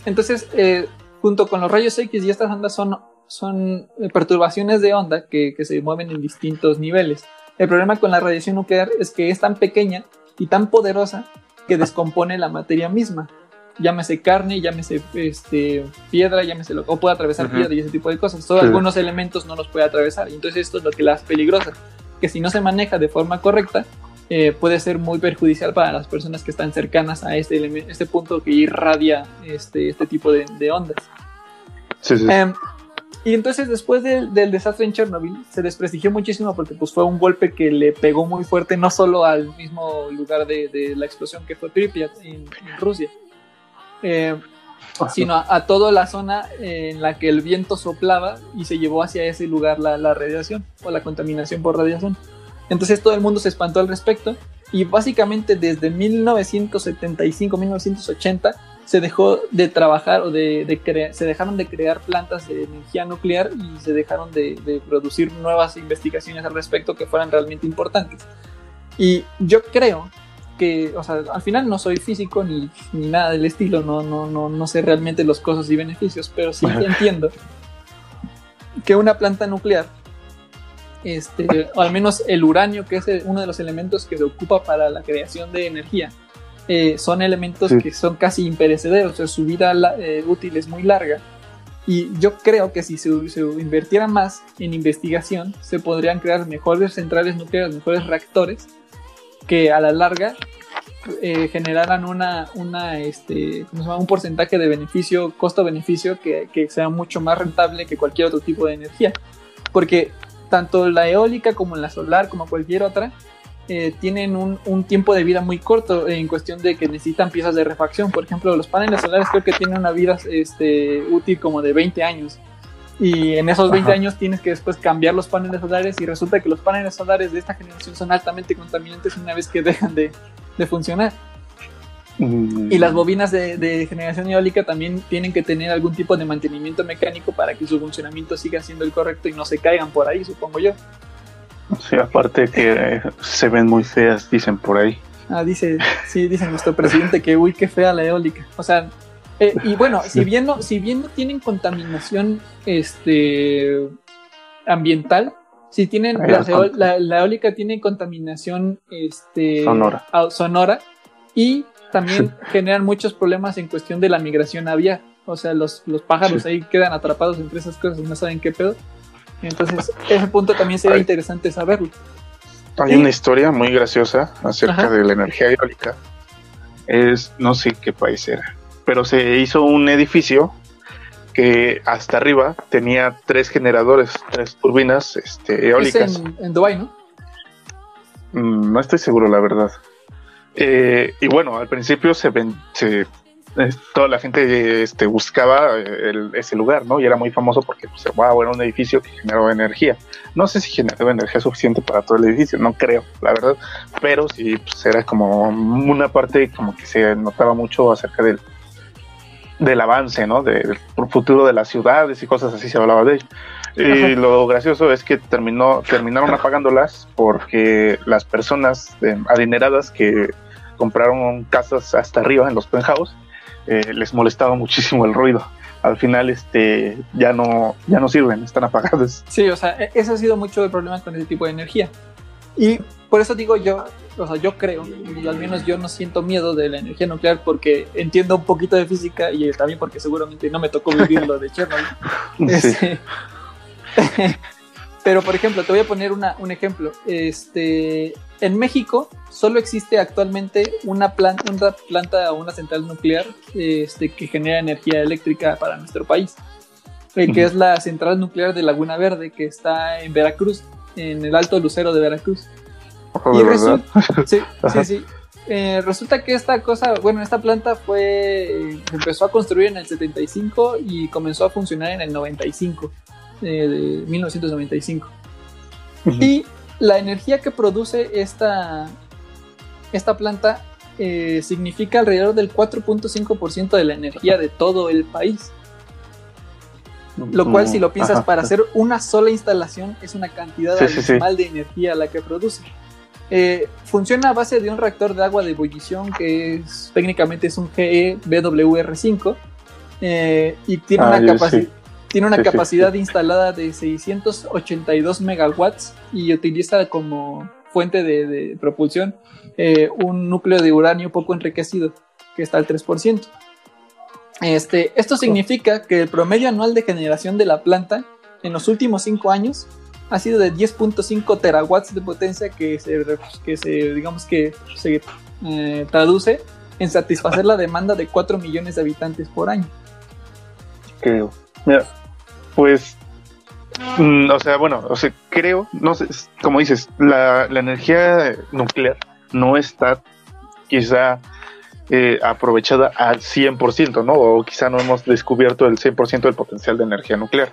entonces, eh, junto con los rayos X y estas ondas son, son eh, perturbaciones de onda que, que se mueven en distintos niveles. El problema con la radiación nuclear es que es tan pequeña y tan poderosa que descompone la materia misma. Llámese carne, llámese este, piedra, llámese lo o puede atravesar piedra y ese tipo de cosas. Solo Sí. algunos elementos no los puede atravesar. Y entonces esto es lo que la hace peligrosa. Que si no se maneja de forma correcta, eh, puede ser muy perjudicial para las personas que están cercanas a este, este punto que irradia este, este tipo de, de ondas. Sí, sí. Em, y entonces después del, del desastre en Chernobyl se desprestigió muchísimo porque pues fue un golpe que le pegó muy fuerte no solo al mismo lugar de, de la explosión que fue Pripyat en, en Rusia, eh, sino a, a toda la zona en la que el viento soplaba y se llevó hacia ese lugar la, la radiación o la contaminación por radiación. Entonces todo el mundo se espantó al respecto y básicamente desde 1975-1980 se dejó de trabajar o de, se dejaron de crear plantas de energía nuclear y se dejaron de, de producir nuevas investigaciones al respecto que fueran realmente importantes. Y yo creo que, o sea, al final no soy físico ni, ni nada del estilo, no, no, no, no sé realmente los costos y beneficios, pero sí entiendo que una planta nuclear, este, o al menos el uranio, que es uno de los elementos que se ocupa para la creación de energía, eh, son elementos Sí. que son casi imperecederos, o sea, su vida la- eh, útil es muy larga. Y yo creo que si se, se invirtiera más en investigación, se podrían crear mejores centrales nucleares, mejores reactores, que a la larga eh, generaran una, una este, ¿cómo se llama? un porcentaje de beneficio, costo-beneficio, que, que sea mucho más rentable que cualquier otro tipo de energía. Porque tanto la eólica como la solar, como cualquier otra, eh, tienen un, un tiempo de vida muy corto en cuestión de que necesitan piezas de refacción. Por ejemplo, los paneles solares creo que tienen una vida este, útil como de 20 años. Y en esos 20 Ajá. años tienes que después cambiar los paneles solares y resulta que los paneles solares de esta generación son altamente contaminantes una vez que dejan de, de funcionar. Mm, Y las bobinas de, de generación eólica también tienen que tener algún tipo de mantenimiento mecánico para que su funcionamiento siga siendo el correcto y no se caigan por ahí, supongo yo. Sí, aparte que eh, se ven muy feas, dicen por ahí. Ah, dice, sí, dice nuestro presidente que uy, qué fea la eólica. O sea, eh, y bueno, si bien no, si bien no tienen contaminación este ambiental, si tienen la, la eólica tiene contaminación este Sonora. sonora y también generan muchos problemas en cuestión de la migración aviar. O sea, los, los pájaros Sí. ahí quedan atrapados entre esas cosas no saben qué pedo. Entonces, ese punto también sería Ay. interesante saberlo. Hay una historia muy graciosa acerca Ajá. de la energía eólica. Es, no sé qué país era, pero se hizo un edificio que hasta arriba tenía tres generadores, tres turbinas este, Es eólicas. en, en Dubái, ¿no? Mm, No estoy seguro, la verdad. Eh, y bueno, al principio se ven, se- eh, toda la gente este, buscaba eh, el- ese lugar, ¿no? Y era muy famoso porque, pues, wow, era un edificio que generaba energía. No sé si generaba energía suficiente para todo el edificio, no creo, la verdad. Pero sí, pues, era como una parte como que se notaba mucho acerca del, del avance, ¿no? Del futuro de las ciudades y cosas así se hablaba de ello. Y lo gracioso es que terminó, terminaron apagándolas porque las personas eh, adineradas que compraron casas hasta arriba en los penthouse eh, les molestaba muchísimo el ruido. Al final este ya no ya no sirven, están apagadas. Sí, o sea, e- ese ha sido mucho el problema con ese tipo de energía. Y por eso digo yo, o sea, yo creo, y al menos yo no siento miedo de la energía nuclear porque entiendo un poquito de física y también porque seguramente no me tocó vivir lo de Chernobyl. Sí. Este, pero, por ejemplo, te voy a poner una- un ejemplo. Este, en México solo existe actualmente una planta, una planta o una central nuclear este, que genera energía eléctrica para nuestro país, eh, que Ujú. es la central nuclear de Laguna Verde, que está en Veracruz, en el Alto Lucero de Veracruz. Ojo, Y resulta, sí, sí, sí. Eh, resulta que esta cosa, bueno, esta planta fue, eh, empezó a construir en el 75 y comenzó a funcionar en el 95, eh, de 1995. Ujú. Y la energía que produce esta, esta planta eh, significa alrededor del 4.5% de la energía de todo el país. Lo cual, si lo piensas, Ajá. para hacer una sola instalación es una cantidad Sí, sí, sí. abismal de energía la que produce. Eh, funciona a base de un reactor de agua de ebullición que es, técnicamente es un GE BWR5 eh, y tiene Ah, una, yo capaci- sí. Tiene una Sí, sí, capacidad instalada de 682 megawatts y utiliza como fuente de, de propulsión eh, un núcleo de uranio poco enriquecido que está al 3%. Este, esto significa que el promedio anual de generación de la planta en los últimos 5 años ha sido de 10.5 terawatts de potencia que se, que se digamos que se eh, traduce en satisfacer la demanda de 4 millones de habitantes por año. creo. Mira, pues, mm, o sea, bueno, o sea, creo, no sé, como dices, la, la energía nuclear no está quizá eh, aprovechada al 100%, ¿no? O quizá no hemos descubierto el 100% del potencial de energía nuclear.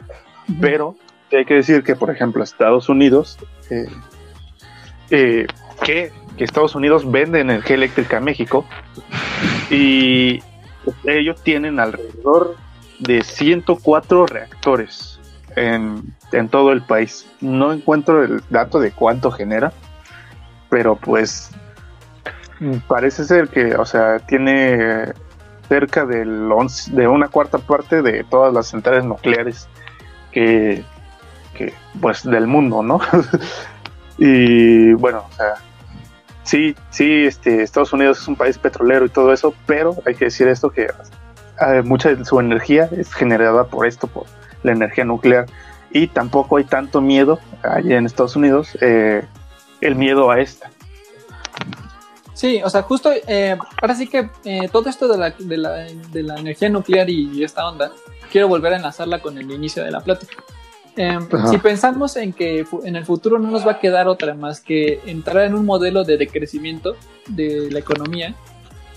Pero hay que decir que, por ejemplo, Estados Unidos, eh, eh, que, que Estados Unidos vende energía eléctrica a México y ellos tienen alrededor de 104 reactores en, en todo el país. No encuentro el dato de cuánto genera, pero pues mm, parece ser que, o sea, tiene cerca del 11 de una cuarta parte de todas las centrales nucleares que, que pues del mundo, ¿no? y bueno, o sea, sí, sí, este, Estados Unidos es un país petrolero y todo eso, pero hay que decir esto que eh, mucha de su energía es generada por esto, por la energía nuclear, y tampoco hay tanto miedo allá en Estados Unidos, eh, el miedo a esta. Sí, o sea, justo, eh, ahora sí que eh, todo esto de la, de, la, de la energía nuclear y esta onda, quiero volver a enlazarla con el inicio de la plática. Eh, Ajá. si pensamos en que en el futuro no nos va a quedar otra más que entrar en un modelo de decrecimiento de la economía,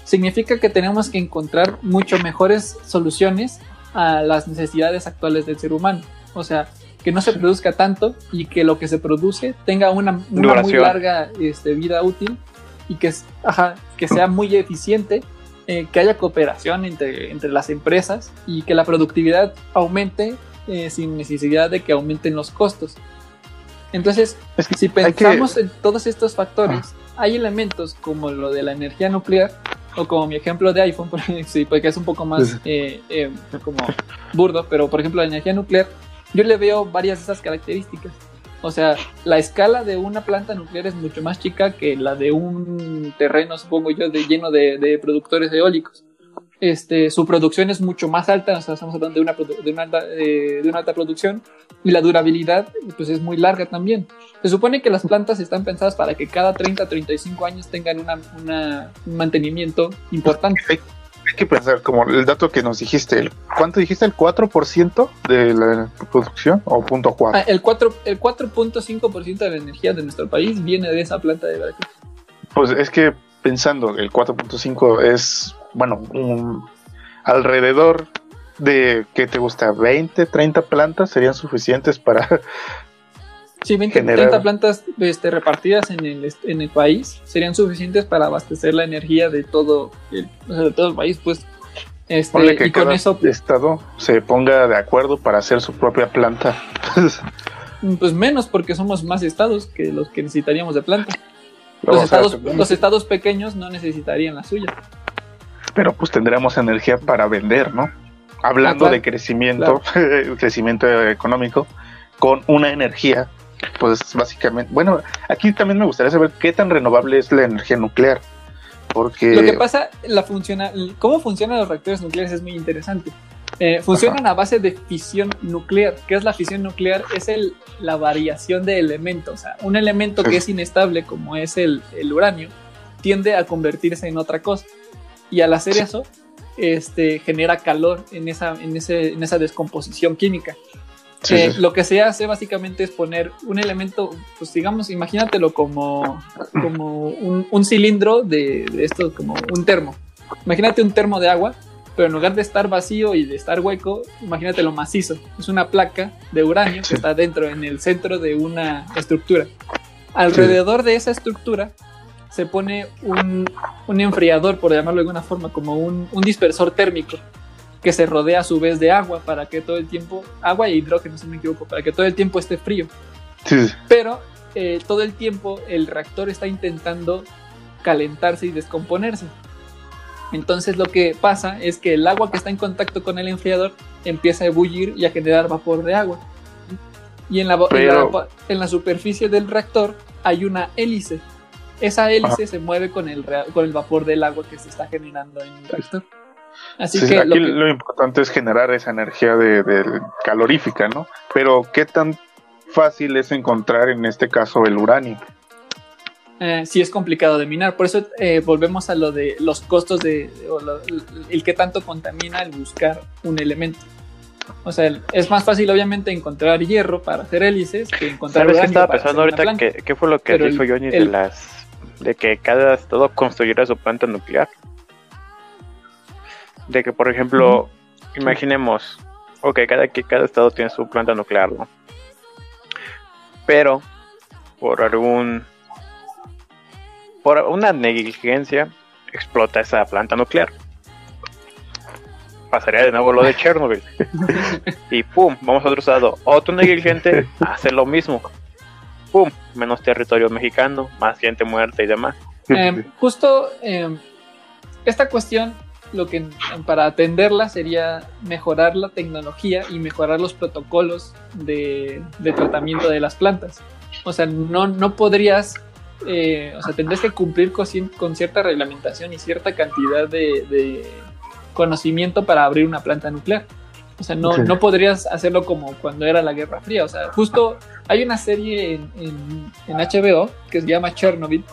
significa que tenemos que encontrar mucho mejores soluciones a las necesidades actuales del ser humano. O sea, que no se produzca tanto y que lo que se produce tenga una, una muy larga este, vida útil y que, ajá, que sea muy eficiente, eh, que haya cooperación entre, entre las empresas y que la productividad aumente eh, sin necesidad de que aumenten los costos. Entonces, Es que si hay que- pensamos en todos estos factores, hay elementos como lo de la energía nuclear, o como mi ejemplo de iPhone, porque, sí, porque es un poco más eh, eh, como burdo, pero por ejemplo la energía nuclear, yo le veo varias de esas características. O sea, la escala de una planta nuclear es mucho más chica que la de un terreno, supongo yo, de, lleno de, de productores eólicos. Este, su producción es mucho más alta, o sea, estamos hablando de una, de una, alta, eh, de una alta producción, y la durabilidad pues, es muy larga también. Se supone que las plantas están pensadas para que cada 30 35 años tengan una, una- un mantenimiento importante. hay, hay que pensar, como el dato que nos dijiste, el- ¿cuánto dijiste? ¿El 4% de la producción o punto 4? Ah, el 4 el 4.5% de la energía de nuestro país viene de esa planta de Veracruz. Pues es que pensando, el 4.5 es, bueno, un- alrededor de, ¿qué te gusta? 20, 30 plantas serían suficientes para... Sí, 20, Generar. 30 plantas este, repartidas en el, en el país serían suficientes para abastecer la energía de todo el, o sea, de todo el país, pues. Este, que y con eso, estado se ponga de acuerdo para hacer su propia planta. pues menos, porque somos más estados que los que necesitaríamos de planta. Los, estados, los estados pequeños no necesitarían la suya. Pero pues tendremos energía para vender, ¿no? Hablando Ah, claro. de crecimiento, crecimiento económico, con una energía, pues básicamente, bueno, aquí también me gustaría saber qué tan renovable es la energía nuclear, porque Lo que pasa, la funciona, cómo funcionan los reactores nucleares es muy interesante. Eh, funcionan a base de fisión nuclear. ¿Qué es la fisión nuclear? Es el, la variación de elementos. O sea, un elemento que es inestable, como es el, el uranio, tiende a convertirse en otra cosa. Y al hacer eso, este, genera calor en esa, en, ese, en esa descomposición química. Sí, Eh, sí. Lo que se hace básicamente es poner un elemento, pues digamos, imagínatelo como, como un, un cilindro de, de esto, como un termo. Imagínate un termo de agua, pero en lugar de estar vacío y de estar hueco, imagínatelo macizo. Es una placa de uranio Sí. que está dentro, en el centro de una estructura. Alrededor de esa estructura se pone un, un enfriador, por llamarlo de alguna forma, como un, un dispersor térmico, que se rodea a su vez de agua para que todo el tiempo, agua y hidrógeno si no me equivoco, para que todo el tiempo esté frío. Sí, Pero eh, todo el tiempo el reactor está intentando calentarse y descomponerse. Entonces lo que pasa es que el agua que está en contacto con el enfriador empieza a ebullir y a generar vapor de agua. Y en la, en Pero- la- en la superficie del reactor hay una hélice. Esa hélice se mueve con el, con el vapor del agua que se está generando en el reactor. Así Sí, que, aquí lo que- lo importante es generar esa energía de, de calorífica, ¿no? Pero ¿qué tan fácil es encontrar en este caso el uranio? eh, sí es complicado de minar. Por eso eh, volvemos a lo de los costos de o lo- el, que tanto contamina el buscar un elemento. O sea, es más fácil obviamente encontrar hierro para hacer hélices que encontrar ¿Sabes qué uranio estaba para pensando hacer ahorita? ¿Qué, qué fue lo que Pero dijo el- Johnny de las de que cada estado construyera su planta nuclear? De que, por ejemplo, imaginemos, ok, cada, que cada estado tiene su planta nuclear, ¿no? Pero, por algún. por una negligencia, explota esa planta nuclear. Pasaría de nuevo lo de Chernobyl. y pum, vamos a otro estado. Otro negligente hace lo mismo. Pum, menos territorio mexicano, más gente muerta y demás. Eh, justo eh, esta cuestión, lo que para atenderla sería mejorar la tecnología y mejorar los protocolos de, de tratamiento de las plantas. O sea, no, no podrías, eh, o sea, tendrías que cumplir con, con cierta reglamentación y cierta cantidad de, de conocimiento para abrir una planta nuclear. O sea, no, Sí. no podrías hacerlo como cuando era la Guerra Fría. O sea, justo hay una serie en, en- en HBO que se llama Chernobyl,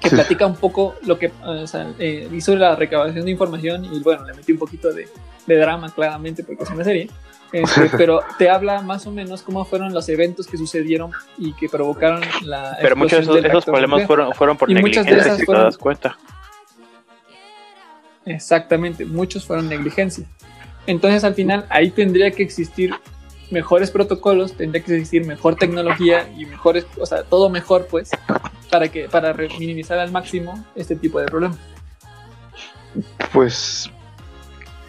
que Sí. platica un poco lo que o sea, eh, hizo la recabación de información y bueno, le metí un poquito de, de drama claramente porque es una serie. Este, pero te habla más o menos cómo fueron los eventos que sucedieron y que provocaron la Pero muchos de esos, problemas fueron, fueron por Y muchas de negligencia, esas si te das cuenta. Exactamente, muchos fueron negligencia. Entonces al final ahí tendría que existir mejores protocolos, tendría que existir mejor tecnología y mejores, o sea, todo mejor pues, para que para minimizar al máximo este tipo de problemas. Pues,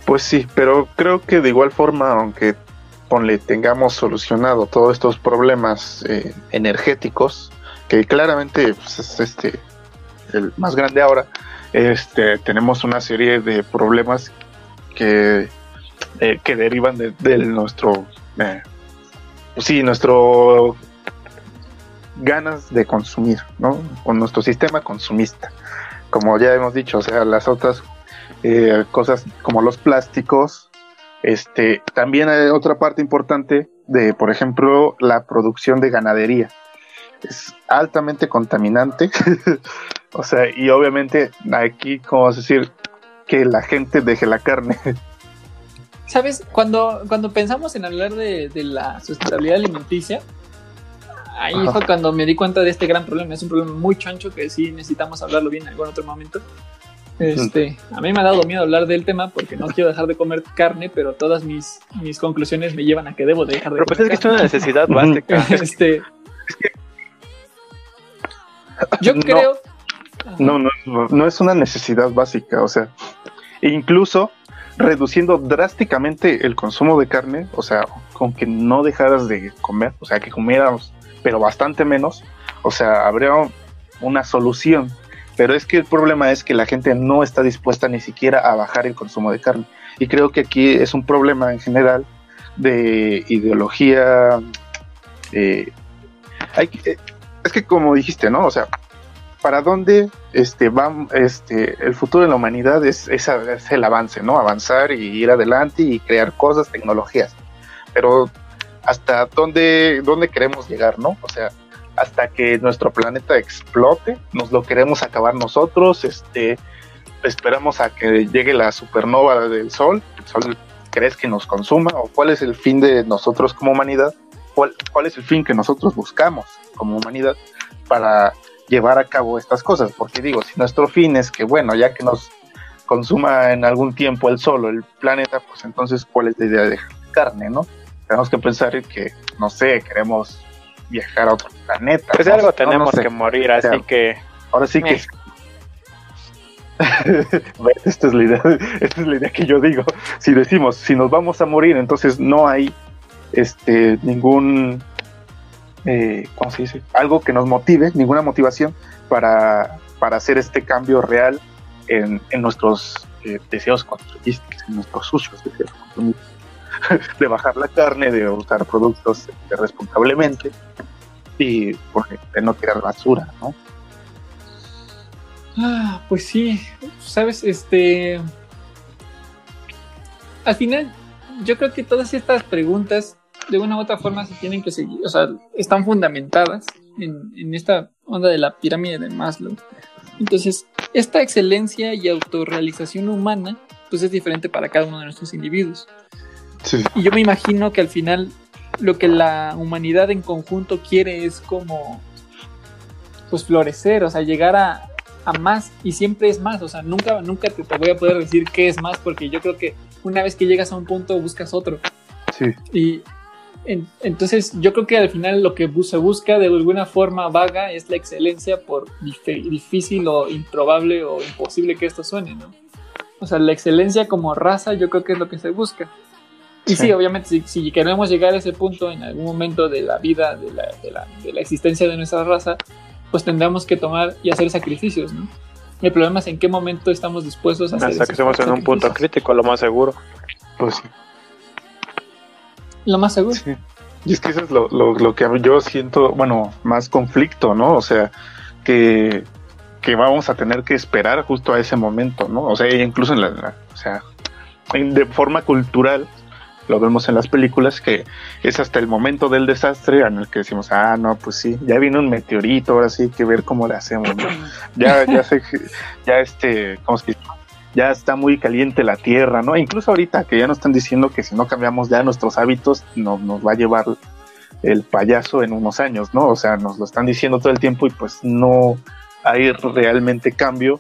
pues sí, pero creo que de igual forma, aunque tengamos solucionado todos estos problemas eh, energéticos, que claramente pues, es este el más grande ahora, este tenemos una serie de problemas que, que derivan de, nuestro eh, pues sí, nuestro ganas de consumir, ¿no? Con nuestro sistema consumista. Como ya hemos dicho, o sea, las otras eh, cosas como los plásticos. Este, también hay otra parte importante de, por ejemplo, la producción de ganadería. Es altamente contaminante. o sea, y obviamente aquí, como decir, que la gente deje la carne. ¿Sabes? Cuando, cuando pensamos en hablar de, de la sustentabilidad alimenticia, ahí Ajá. fue cuando me di cuenta de este gran problema. Es un problema muy chancho que sí necesitamos hablarlo bien en algún otro momento. Este, a mí me ha dado miedo hablar del tema porque no quiero dejar de comer carne, pero todas mis, mis conclusiones me llevan a que debo de dejar de Pero pues es comer que es carne. una necesidad básica. este, yo No. creo. No, no, no es una necesidad básica, o sea, incluso reduciendo drásticamente el consumo de carne, o sea, con que no dejaras de comer, o sea, que comieras, pero bastante menos, o sea, habría una solución. Pero es que el problema es que la gente no está dispuesta ni siquiera a bajar el consumo de carne. Y creo que aquí es un problema en general de ideología. eh, hay eh, es que como dijiste, ¿no? O sea, para dónde este va este el futuro de la humanidad es, es, es el avance, ¿no? Avanzar y ir adelante y crear cosas, tecnologías. Pero hasta dónde dónde queremos llegar, ¿no? O sea, hasta que nuestro planeta explote, nos lo queremos acabar nosotros, este esperamos a que llegue la supernova del sol, el sol crees que nos consuma o cuál es el fin de nosotros como humanidad? ¿Cuál, cuál es el fin que nosotros buscamos como humanidad para llevar a cabo estas cosas, porque digo, si nuestro fin es que, bueno, ya que nos consuma en algún tiempo el sol o el planeta, pues entonces, ¿cuál es la idea de dejar carne, no? Tenemos que pensar en que, no sé, queremos viajar a otro planeta. Pues no algo sé, no, no tenemos sé. que morir, así sea, que Ahora sí que... Eh. Esta es la idea, esta es la idea que yo digo. Si decimos, si nos vamos a morir, entonces no hay este ningún eh, ¿cómo se dice? algo que nos motive, ninguna motivación para, para hacer este cambio real en, en nuestros eh, deseos consumistas, en nuestros sucios deseos de bajar la carne, de usar productos responsablemente y de no tirar basura, ¿no? Ah, pues sí, sabes, este... Al final, yo creo que todas estas preguntas, de una u otra forma, se tienen que seguir, o sea, están fundamentadas en, en esta onda de la pirámide de Maslow. Entonces, esta excelencia y autorrealización humana, pues es diferente para cada uno de nuestros individuos. Sí. Y yo me imagino que al final lo que la humanidad en conjunto quiere es como pues florecer, o sea, llegar a, a más y siempre es más, o sea, nunca, nunca te, te voy a poder decir qué es más porque yo creo que una vez que llegas a un punto buscas otro. Sí, Y entonces yo creo que al final lo que se busca de alguna forma vaga es la excelencia por dif- difícil o improbable o imposible que esto suene, ¿no? O sea, la excelencia como raza yo creo que es lo que se busca. Y sí, Sí. obviamente si, si queremos llegar a ese punto en algún momento de la vida, de la, de la- de la existencia de nuestra raza, pues tendremos que tomar y hacer sacrificios, ¿no? El problema es en qué momento estamos dispuestos a hacer Hasta que estemos en un punto crítico, lo más seguro. pues sí. Lo más seguro. Y es que eso es lo, lo, lo que yo siento, bueno, más conflicto, ¿no? O sea, que, que vamos a tener que esperar justo a ese momento, ¿no? O sea, incluso en la, o sea, de forma cultural, lo vemos en las películas, que es hasta el momento del desastre en el que decimos, ah, no, pues sí, ya viene un meteorito, ahora sí hay que ver cómo le hacemos, ¿no? Ya, ya sé, que- ya este, ¿cómo se dice? Ya está muy caliente la tierra, ¿no? Incluso ahorita que ya nos están diciendo que si no cambiamos ya nuestros hábitos, no, nos va a llevar el payaso en unos años, ¿no? O sea, nos lo están diciendo todo el tiempo y pues no hay realmente cambio.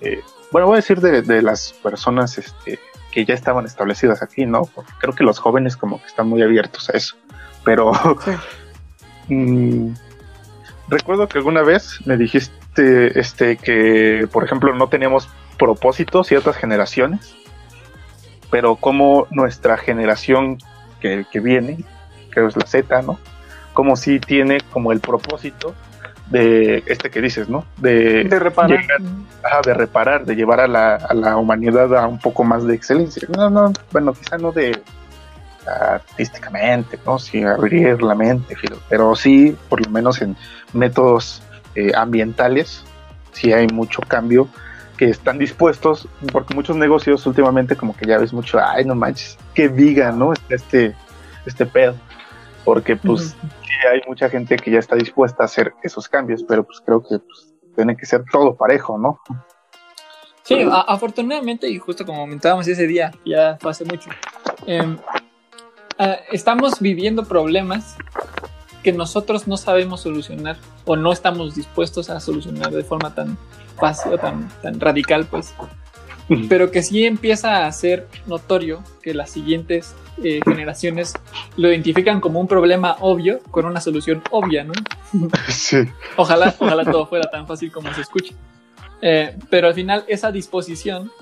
Eh, bueno, voy a decir de, de las personas este, que ya estaban establecidas aquí, ¿no? Porque creo que los jóvenes como que están muy abiertos a eso. Pero mm, recuerdo que alguna vez me dijiste este, que, por ejemplo, no teníamos propósito ciertas generaciones, pero como nuestra generación que, que viene, creo es la Z, ¿no? Como si tiene como el propósito de este que dices, ¿no? De, De reparar. llegar- ajá, de reparar, de llevar a la, a la humanidad a un poco más de excelencia. No, no, bueno, quizá no de artísticamente, ¿no? Sí, abrir la mente, pero sí, por lo menos en métodos eh, ambientales, sí hay mucho cambio que están dispuestos, porque muchos negocios últimamente como que ya ves mucho, ay, no manches, que diga, ¿no? Este, este pedo, porque pues sí hay mucha gente que ya está dispuesta a hacer esos cambios, pero pues creo que pues, tiene que ser todo parejo, ¿no? Sí, afortunadamente, y justo como comentábamos ese día, ya fue hace mucho, em, ah, estamos viviendo problemas que nosotros no sabemos solucionar o no estamos dispuestos a solucionar de forma tan fácil o tan, tan radical, pues. Pero que sí empieza a ser notorio que las siguientes eh, generaciones lo identifican como un problema obvio con una solución obvia, ¿no? Sí. Ojalá, ojalá todo fuera tan fácil como se escucha. Eh, pero al final esa disposición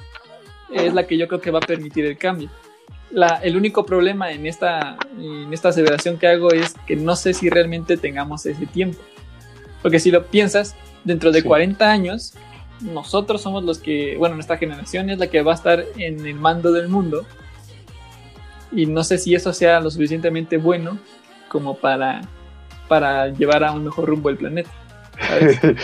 es la que yo creo que va a permitir el cambio. La- el único problema en esta, en esta aseveración que hago es que no sé si realmente tengamos ese tiempo. Porque si lo piensas, dentro de Sí. 40 años, nosotros somos los que, bueno, nuestra generación es la que va a estar en el mando del mundo. Y no sé si eso sea lo suficientemente bueno como para, para llevar a un mejor rumbo el planeta. ¿sabes?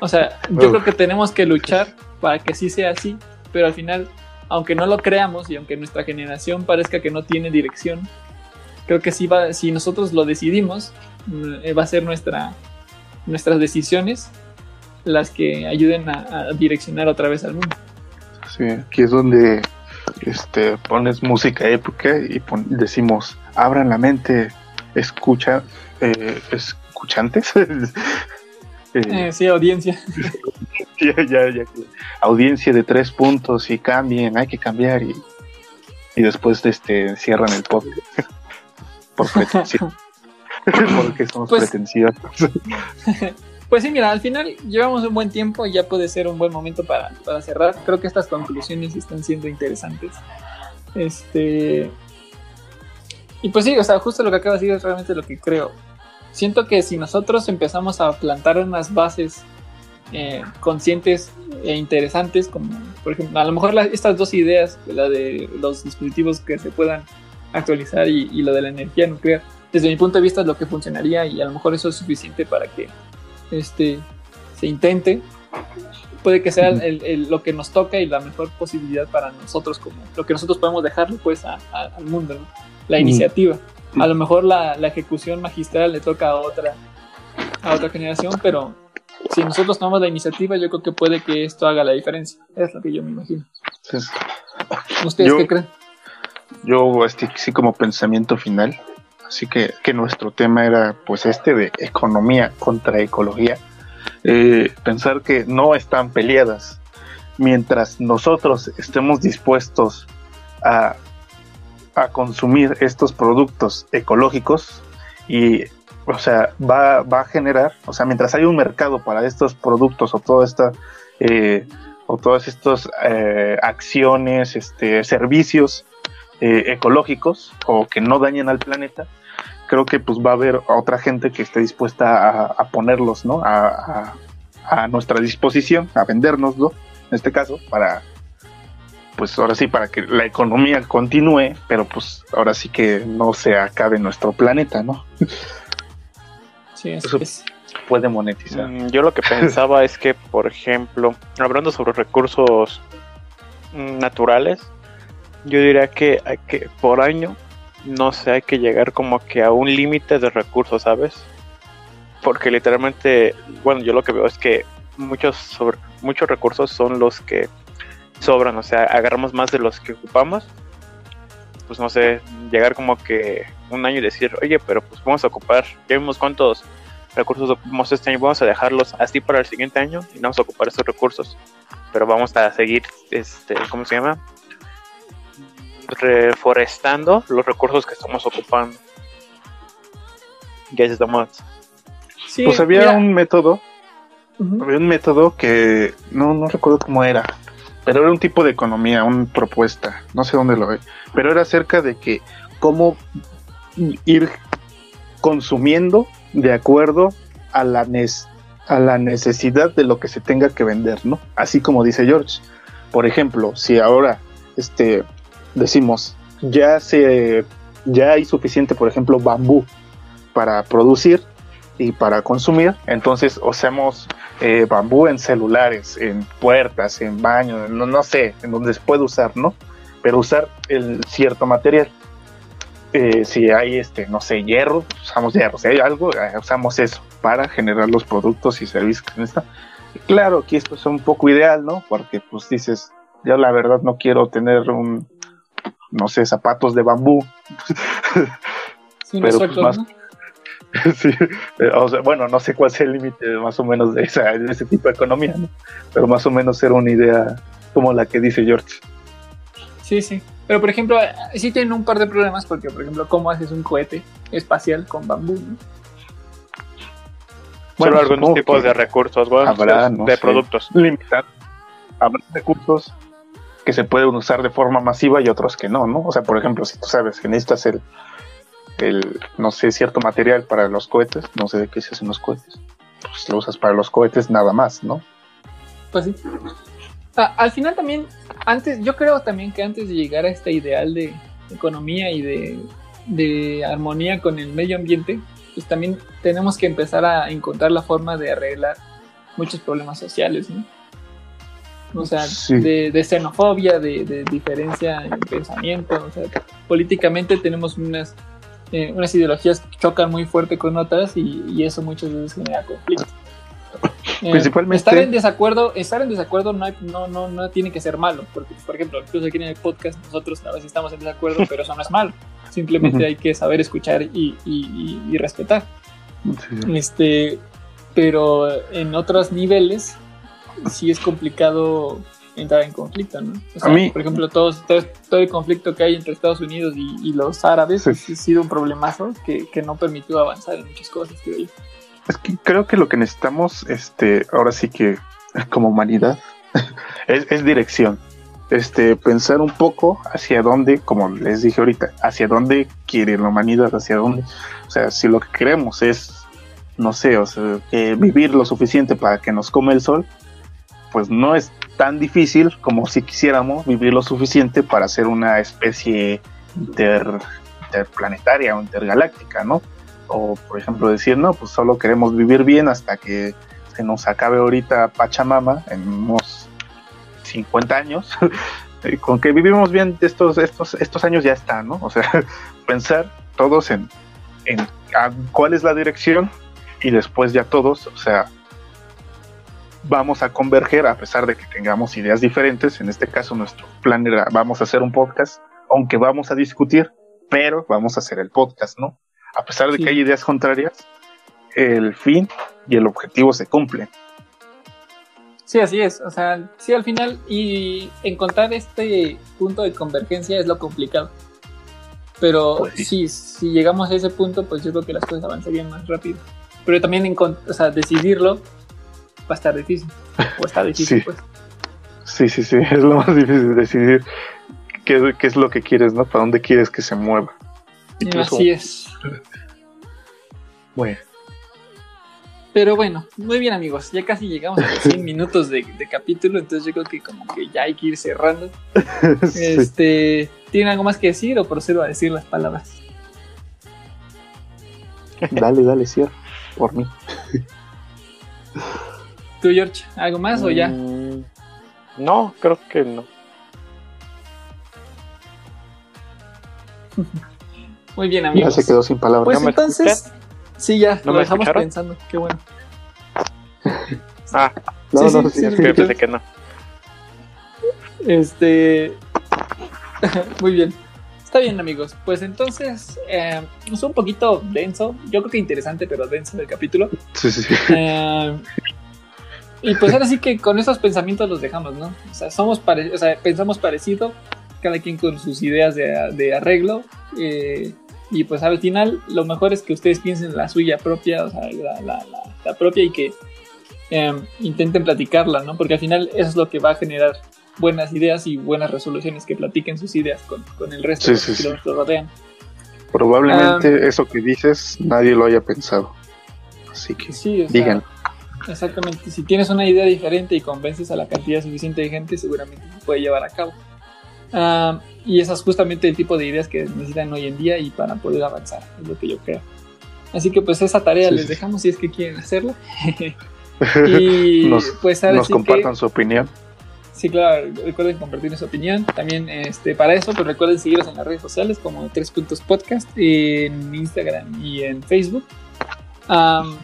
O sea, yo Uf. creo que tenemos que luchar para que sí sea así, pero al final, aunque no lo creamos y aunque nuestra generación parezca que no tiene dirección, creo que sí va, si nosotros lo decidimos, mm, eh, va a ser nuestra, nuestras decisiones las que ayuden a, a direccionar otra vez al mundo. Sí, aquí es donde este, pones música épica y decimos, abran la mente, escucha, eh, escuchantes. Eh, sí, audiencia. ya, ya, ya, que- Audiencia de tres puntos y cambien, hay que cambiar y, y después este, cierran el podcast. Por pretensión. Porque somos Pues- pretenciosos. Pues sí, mira, al final llevamos un buen tiempo y ya puede ser un buen momento para, para cerrar. Creo que estas conclusiones están siendo interesantes. Este. Y pues sí, o sea, justo lo que acabo de decir es realmente lo que creo. Siento que si nosotros empezamos a plantar unas bases eh, conscientes e interesantes, como por ejemplo, a lo mejor la- estas dos ideas, la de los dispositivos que se puedan actualizar y, y lo de la energía nuclear, desde mi punto de vista es lo que funcionaría y a lo mejor eso es suficiente para que este, se intente. Puede que sea el- el- lo que nos toca y la mejor posibilidad para nosotros, como lo que nosotros podemos dejarle pues a- a- al mundo, ¿no? la Mm. A lo mejor la, la ejecución magistral le toca a otra, a otra generación, pero si nosotros tomamos la iniciativa, yo creo que puede que esto haga la diferencia. Es lo que yo me imagino. ¿Ustedes Yo- qué creen? yo, este, sí, como pensamiento final, así que, que nuestro tema era, pues, este de economía contra ecología. Eh, pensar que no están peleadas. Mientras nosotros estemos dispuestos a, a consumir estos productos ecológicos y, o sea, va, va a generar, o sea, mientras hay un mercado para estos productos o toda esta, eh, o todas estas eh, acciones, este, servicios eh, ecológicos o que no dañen al planeta, creo que pues va a haber otra gente que esté dispuesta a, ponerlos, ¿no? A, a- a nuestra disposición, a vendérnoslo, en este caso, para, pues ahora sí, para que la economía continúe, pero pues ahora sí que no se acabe nuestro planeta, ¿no? Sí, Eso- es. Puede monetizar. Mm, Yo lo que pensaba es que, por ejemplo, hablando sobre recursos mm, naturales, yo diría que hay que por año, no sé, hay que llegar como que a un límite de recursos, ¿sabes? Porque literalmente, bueno, yo lo que veo es que muchos sobre, muchos recursos son los que sobran, o sea, agarramos más de los que ocupamos. Pues no sé, llegar como que un año y decir, oye, pero pues vamos a ocupar, ya vimos cuántos recursos ocupamos este año, vamos a dejarlos así para el siguiente año y no vamos a ocupar estos recursos, pero vamos a seguir, este, ¿cómo se llama? Reforestando los recursos que estamos ocupando. Ya estamos. Sí, Pues había mira, un método. Había un método que no, no recuerdo cómo era, pero era un tipo de economía, una propuesta, no sé dónde lo ve, pero era acerca de que cómo ir consumiendo de acuerdo a la, a la necesidad de lo que se tenga que vender, ¿no? Así como dice George. Por ejemplo, si ahora este, decimos, ya, se, ya hay suficiente, por ejemplo, bambú para producir y para consumir, entonces usamos eh, bambú en celulares, en puertas, en baños, no, no sé, en donde se puede usar, ¿no? Pero usar el cierto material. Eh, si hay, este, no sé, hierro, usamos hierro. Si hay algo, eh, usamos eso para generar los productos y servicios que necesitan. Claro, aquí esto es un poco ideal, ¿no? Porque pues dices, yo la verdad no quiero tener un, no sé, zapatos de bambú. Sí, pero, pues, más- ¿no? sí, eh, o sea, bueno, no sé cuál sea el límite más o menos de, esa, de ese tipo de economía, ¿no? Pero más o menos era una idea como la que dice George. Sí, sí. Pero por ejemplo, sí tienen un par de problemas porque, por ejemplo, ¿cómo haces un cohete espacial con bambú? no? Solo algunos tipos de recursos, bueno, habrá, de, no de sé. productos. limitar. Habrá recursos que se pueden usar de forma masiva y otros que no, ¿no? O sea, por ejemplo, si tú sabes que necesitas el, el no sé, cierto material para los cohetes, no sé de qué se hacen los cohetes, pues lo usas para los cohetes nada más, ¿no? Pues sí. Al final también, antes, yo creo también que antes de llegar a este ideal de economía y de, de armonía con el medio ambiente, pues también tenemos que empezar a encontrar la forma de arreglar muchos problemas sociales, ¿no? O sea, Sí. de, de xenofobia, de, de diferencia en pensamiento, o sea, políticamente tenemos unas, eh, unas ideologías chocan muy fuerte con otras y, y eso muchas veces genera conflicto. Eh, Principalmente- estar en desacuerdo, estar en desacuerdo no, hay- no, no, no tiene que ser malo, porque por ejemplo, incluso aquí en el podcast nosotros a veces estamos en desacuerdo, pero eso no es malo. Simplemente hay que saber escuchar y, y- y- y respetar. Sí. Este, pero en otros niveles sí es complicado entrar en conflicto, ¿no? O sea, A mí- por ejemplo, todo, todo el conflicto que hay entre Estados Unidos y, y los árabes Sí. ha sido un problemazo que, que no permitió avanzar en muchas cosas, creo yo. Es que creo que lo que necesitamos, este, ahora sí que como humanidad, es, es dirección. Este, pensar un poco hacia dónde, como les dije ahorita, hacia dónde quiere la humanidad, hacia dónde. O sea, si lo que queremos es, no sé, o sea, que vivir lo suficiente para que nos come el sol, pues no es tan difícil como si quisiéramos vivir lo suficiente para ser una especie inter- interplanetaria o intergaláctica, ¿no? O, por ejemplo, decir, no, pues solo queremos vivir bien hasta que se nos acabe ahorita Pachamama en unos 50 años. Con que vivimos bien estos, estos, estos años ya está, ¿no? O sea, pensar todos en, en cuál es la dirección y después ya todos, o sea, vamos a converger a pesar de que tengamos ideas diferentes. En este caso, nuestro plan era, vamos a hacer un podcast, aunque vamos a discutir, pero vamos a hacer el podcast, ¿no? A pesar de Sí. que hay ideas contrarias, el fin y el objetivo se cumplen. Sí, así es. O sea, sí, al final, y encontrar este punto de convergencia es lo complicado. Pero Pues sí. sí, si llegamos a ese punto, pues yo creo que las cosas avanzarían más rápido. Pero también o sea, decidirlo va a estar difícil. O está difícil, Sí. pues. Sí, sí, sí, es lo más difícil decidir qué, qué es lo que quieres, ¿no? Para dónde quieres que se mueva. Incluso- Así es. Bueno, Pero bueno, muy bien amigos, ya casi llegamos a los 100 minutos de, de capítulo, entonces yo creo que como que ya hay que ir cerrando. sí. Este, ¿Tienen algo más que decir o procedo a decir las palabras? dale, dale, cierra, por mí. ¿Tú, George, algo más o ya? Mm, No, creo que no. Muy bien Ya amigos. se quedó sin palabras. Pues ¿No entonces, sí, ya, ¿No lo dejamos escucharon? pensando, qué bueno. Ah, no, sí, no, sí, sí, sí, sí. que pensé que no. Este. Muy bien. Está bien, amigos. Pues entonces, eh, es un poquito denso. Yo creo que interesante, pero denso el capítulo. Sí, sí, sí. Eh, y pues ahora sí que con esos pensamientos los dejamos, ¿no? O sea, somos pare- o sea, pensamos parecido, cada quien con sus ideas de, de arreglo. eh, y pues al final, lo mejor es que ustedes piensen la suya propia, o sea, la, la- la- la propia y que eh, intenten platicarla, ¿no? Porque al final eso es lo que va a generar buenas ideas y buenas resoluciones, que platiquen sus ideas con, con el resto Sí, de los sí, que sí. los rodean. Probablemente eso que dices nadie lo haya pensado. Así que digan. Exactamente. Si tienes una idea diferente y convences a la cantidad suficiente de gente, seguramente se puede llevar a cabo. Ah, y esas es justamente el tipo de ideas que necesitan hoy en día y para poder avanzar, es lo que yo creo. Así que pues esa tarea Sí, les sí. dejamos si es que quieren hacerla. y nos pues nos compartan que, su opinión. sí, claro, recuerden compartir su opinión. También este, para eso, pues recuerden seguirnos en las redes sociales como Tres Puntos Podcast en Instagram y en Facebook. Am,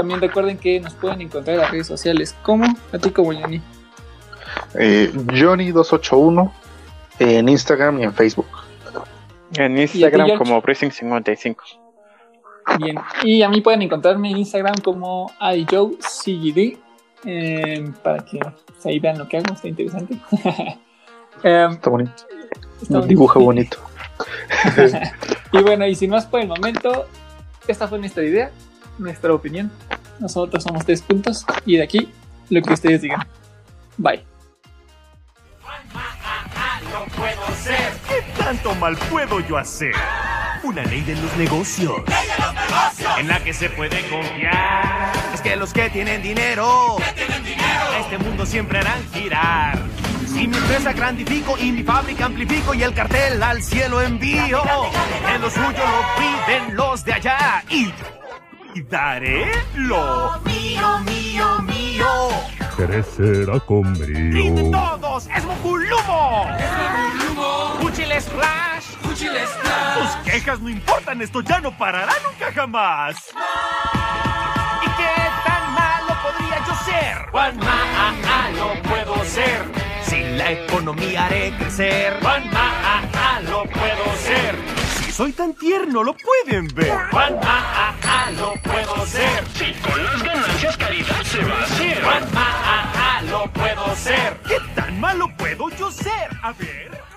también recuerden que nos pueden encontrar en las redes sociales como a ti como Johnny. Eh, Johnny281 en Instagram y en Facebook. En Instagram como Pressing55. Bien. Y a mí pueden encontrarme en Instagram como iJoeCGD eh, para que pues, ahí vean lo que hago, está interesante. Em, Está bonito. está bonito. Dibuja bonito. y bueno, y sin más por el momento, esta fue nuestra idea, nuestra opinión. Nosotros somos tres puntos y de aquí lo que ustedes digan. Bye. ¿Qué tanto mal puedo yo hacer? Una ley de los negocios. En la que se puede confiar. Es que los que tienen dinero. A este mundo siempre harán girar. Si mi empresa grandifico y mi fábrica amplifico y el cartel al cielo envío. En lo suyo lo piden los de allá. Y, y daré lo mío, mío, mío. crecerá ¡Y conmigo. todos! ¡Es Mokulumo! ¡Es Mokulumo! ¡Fuchile Splash! ¡Fuchile Splash! Tus quejas no importan, esto ya no parará nunca jamás. ¿Y qué tan malo podría yo ser? ¡Cuán malo puedo ser! Si la economía haré crecer. ¡Cuán malo puedo ser! Soy tan tierno, lo pueden ver. ¡Cuán malo puedo ser! Si con las ganancias caridad se va a hacer. ¡Cuán malo puedo ser! ¿Qué tan malo puedo yo ser? A ver.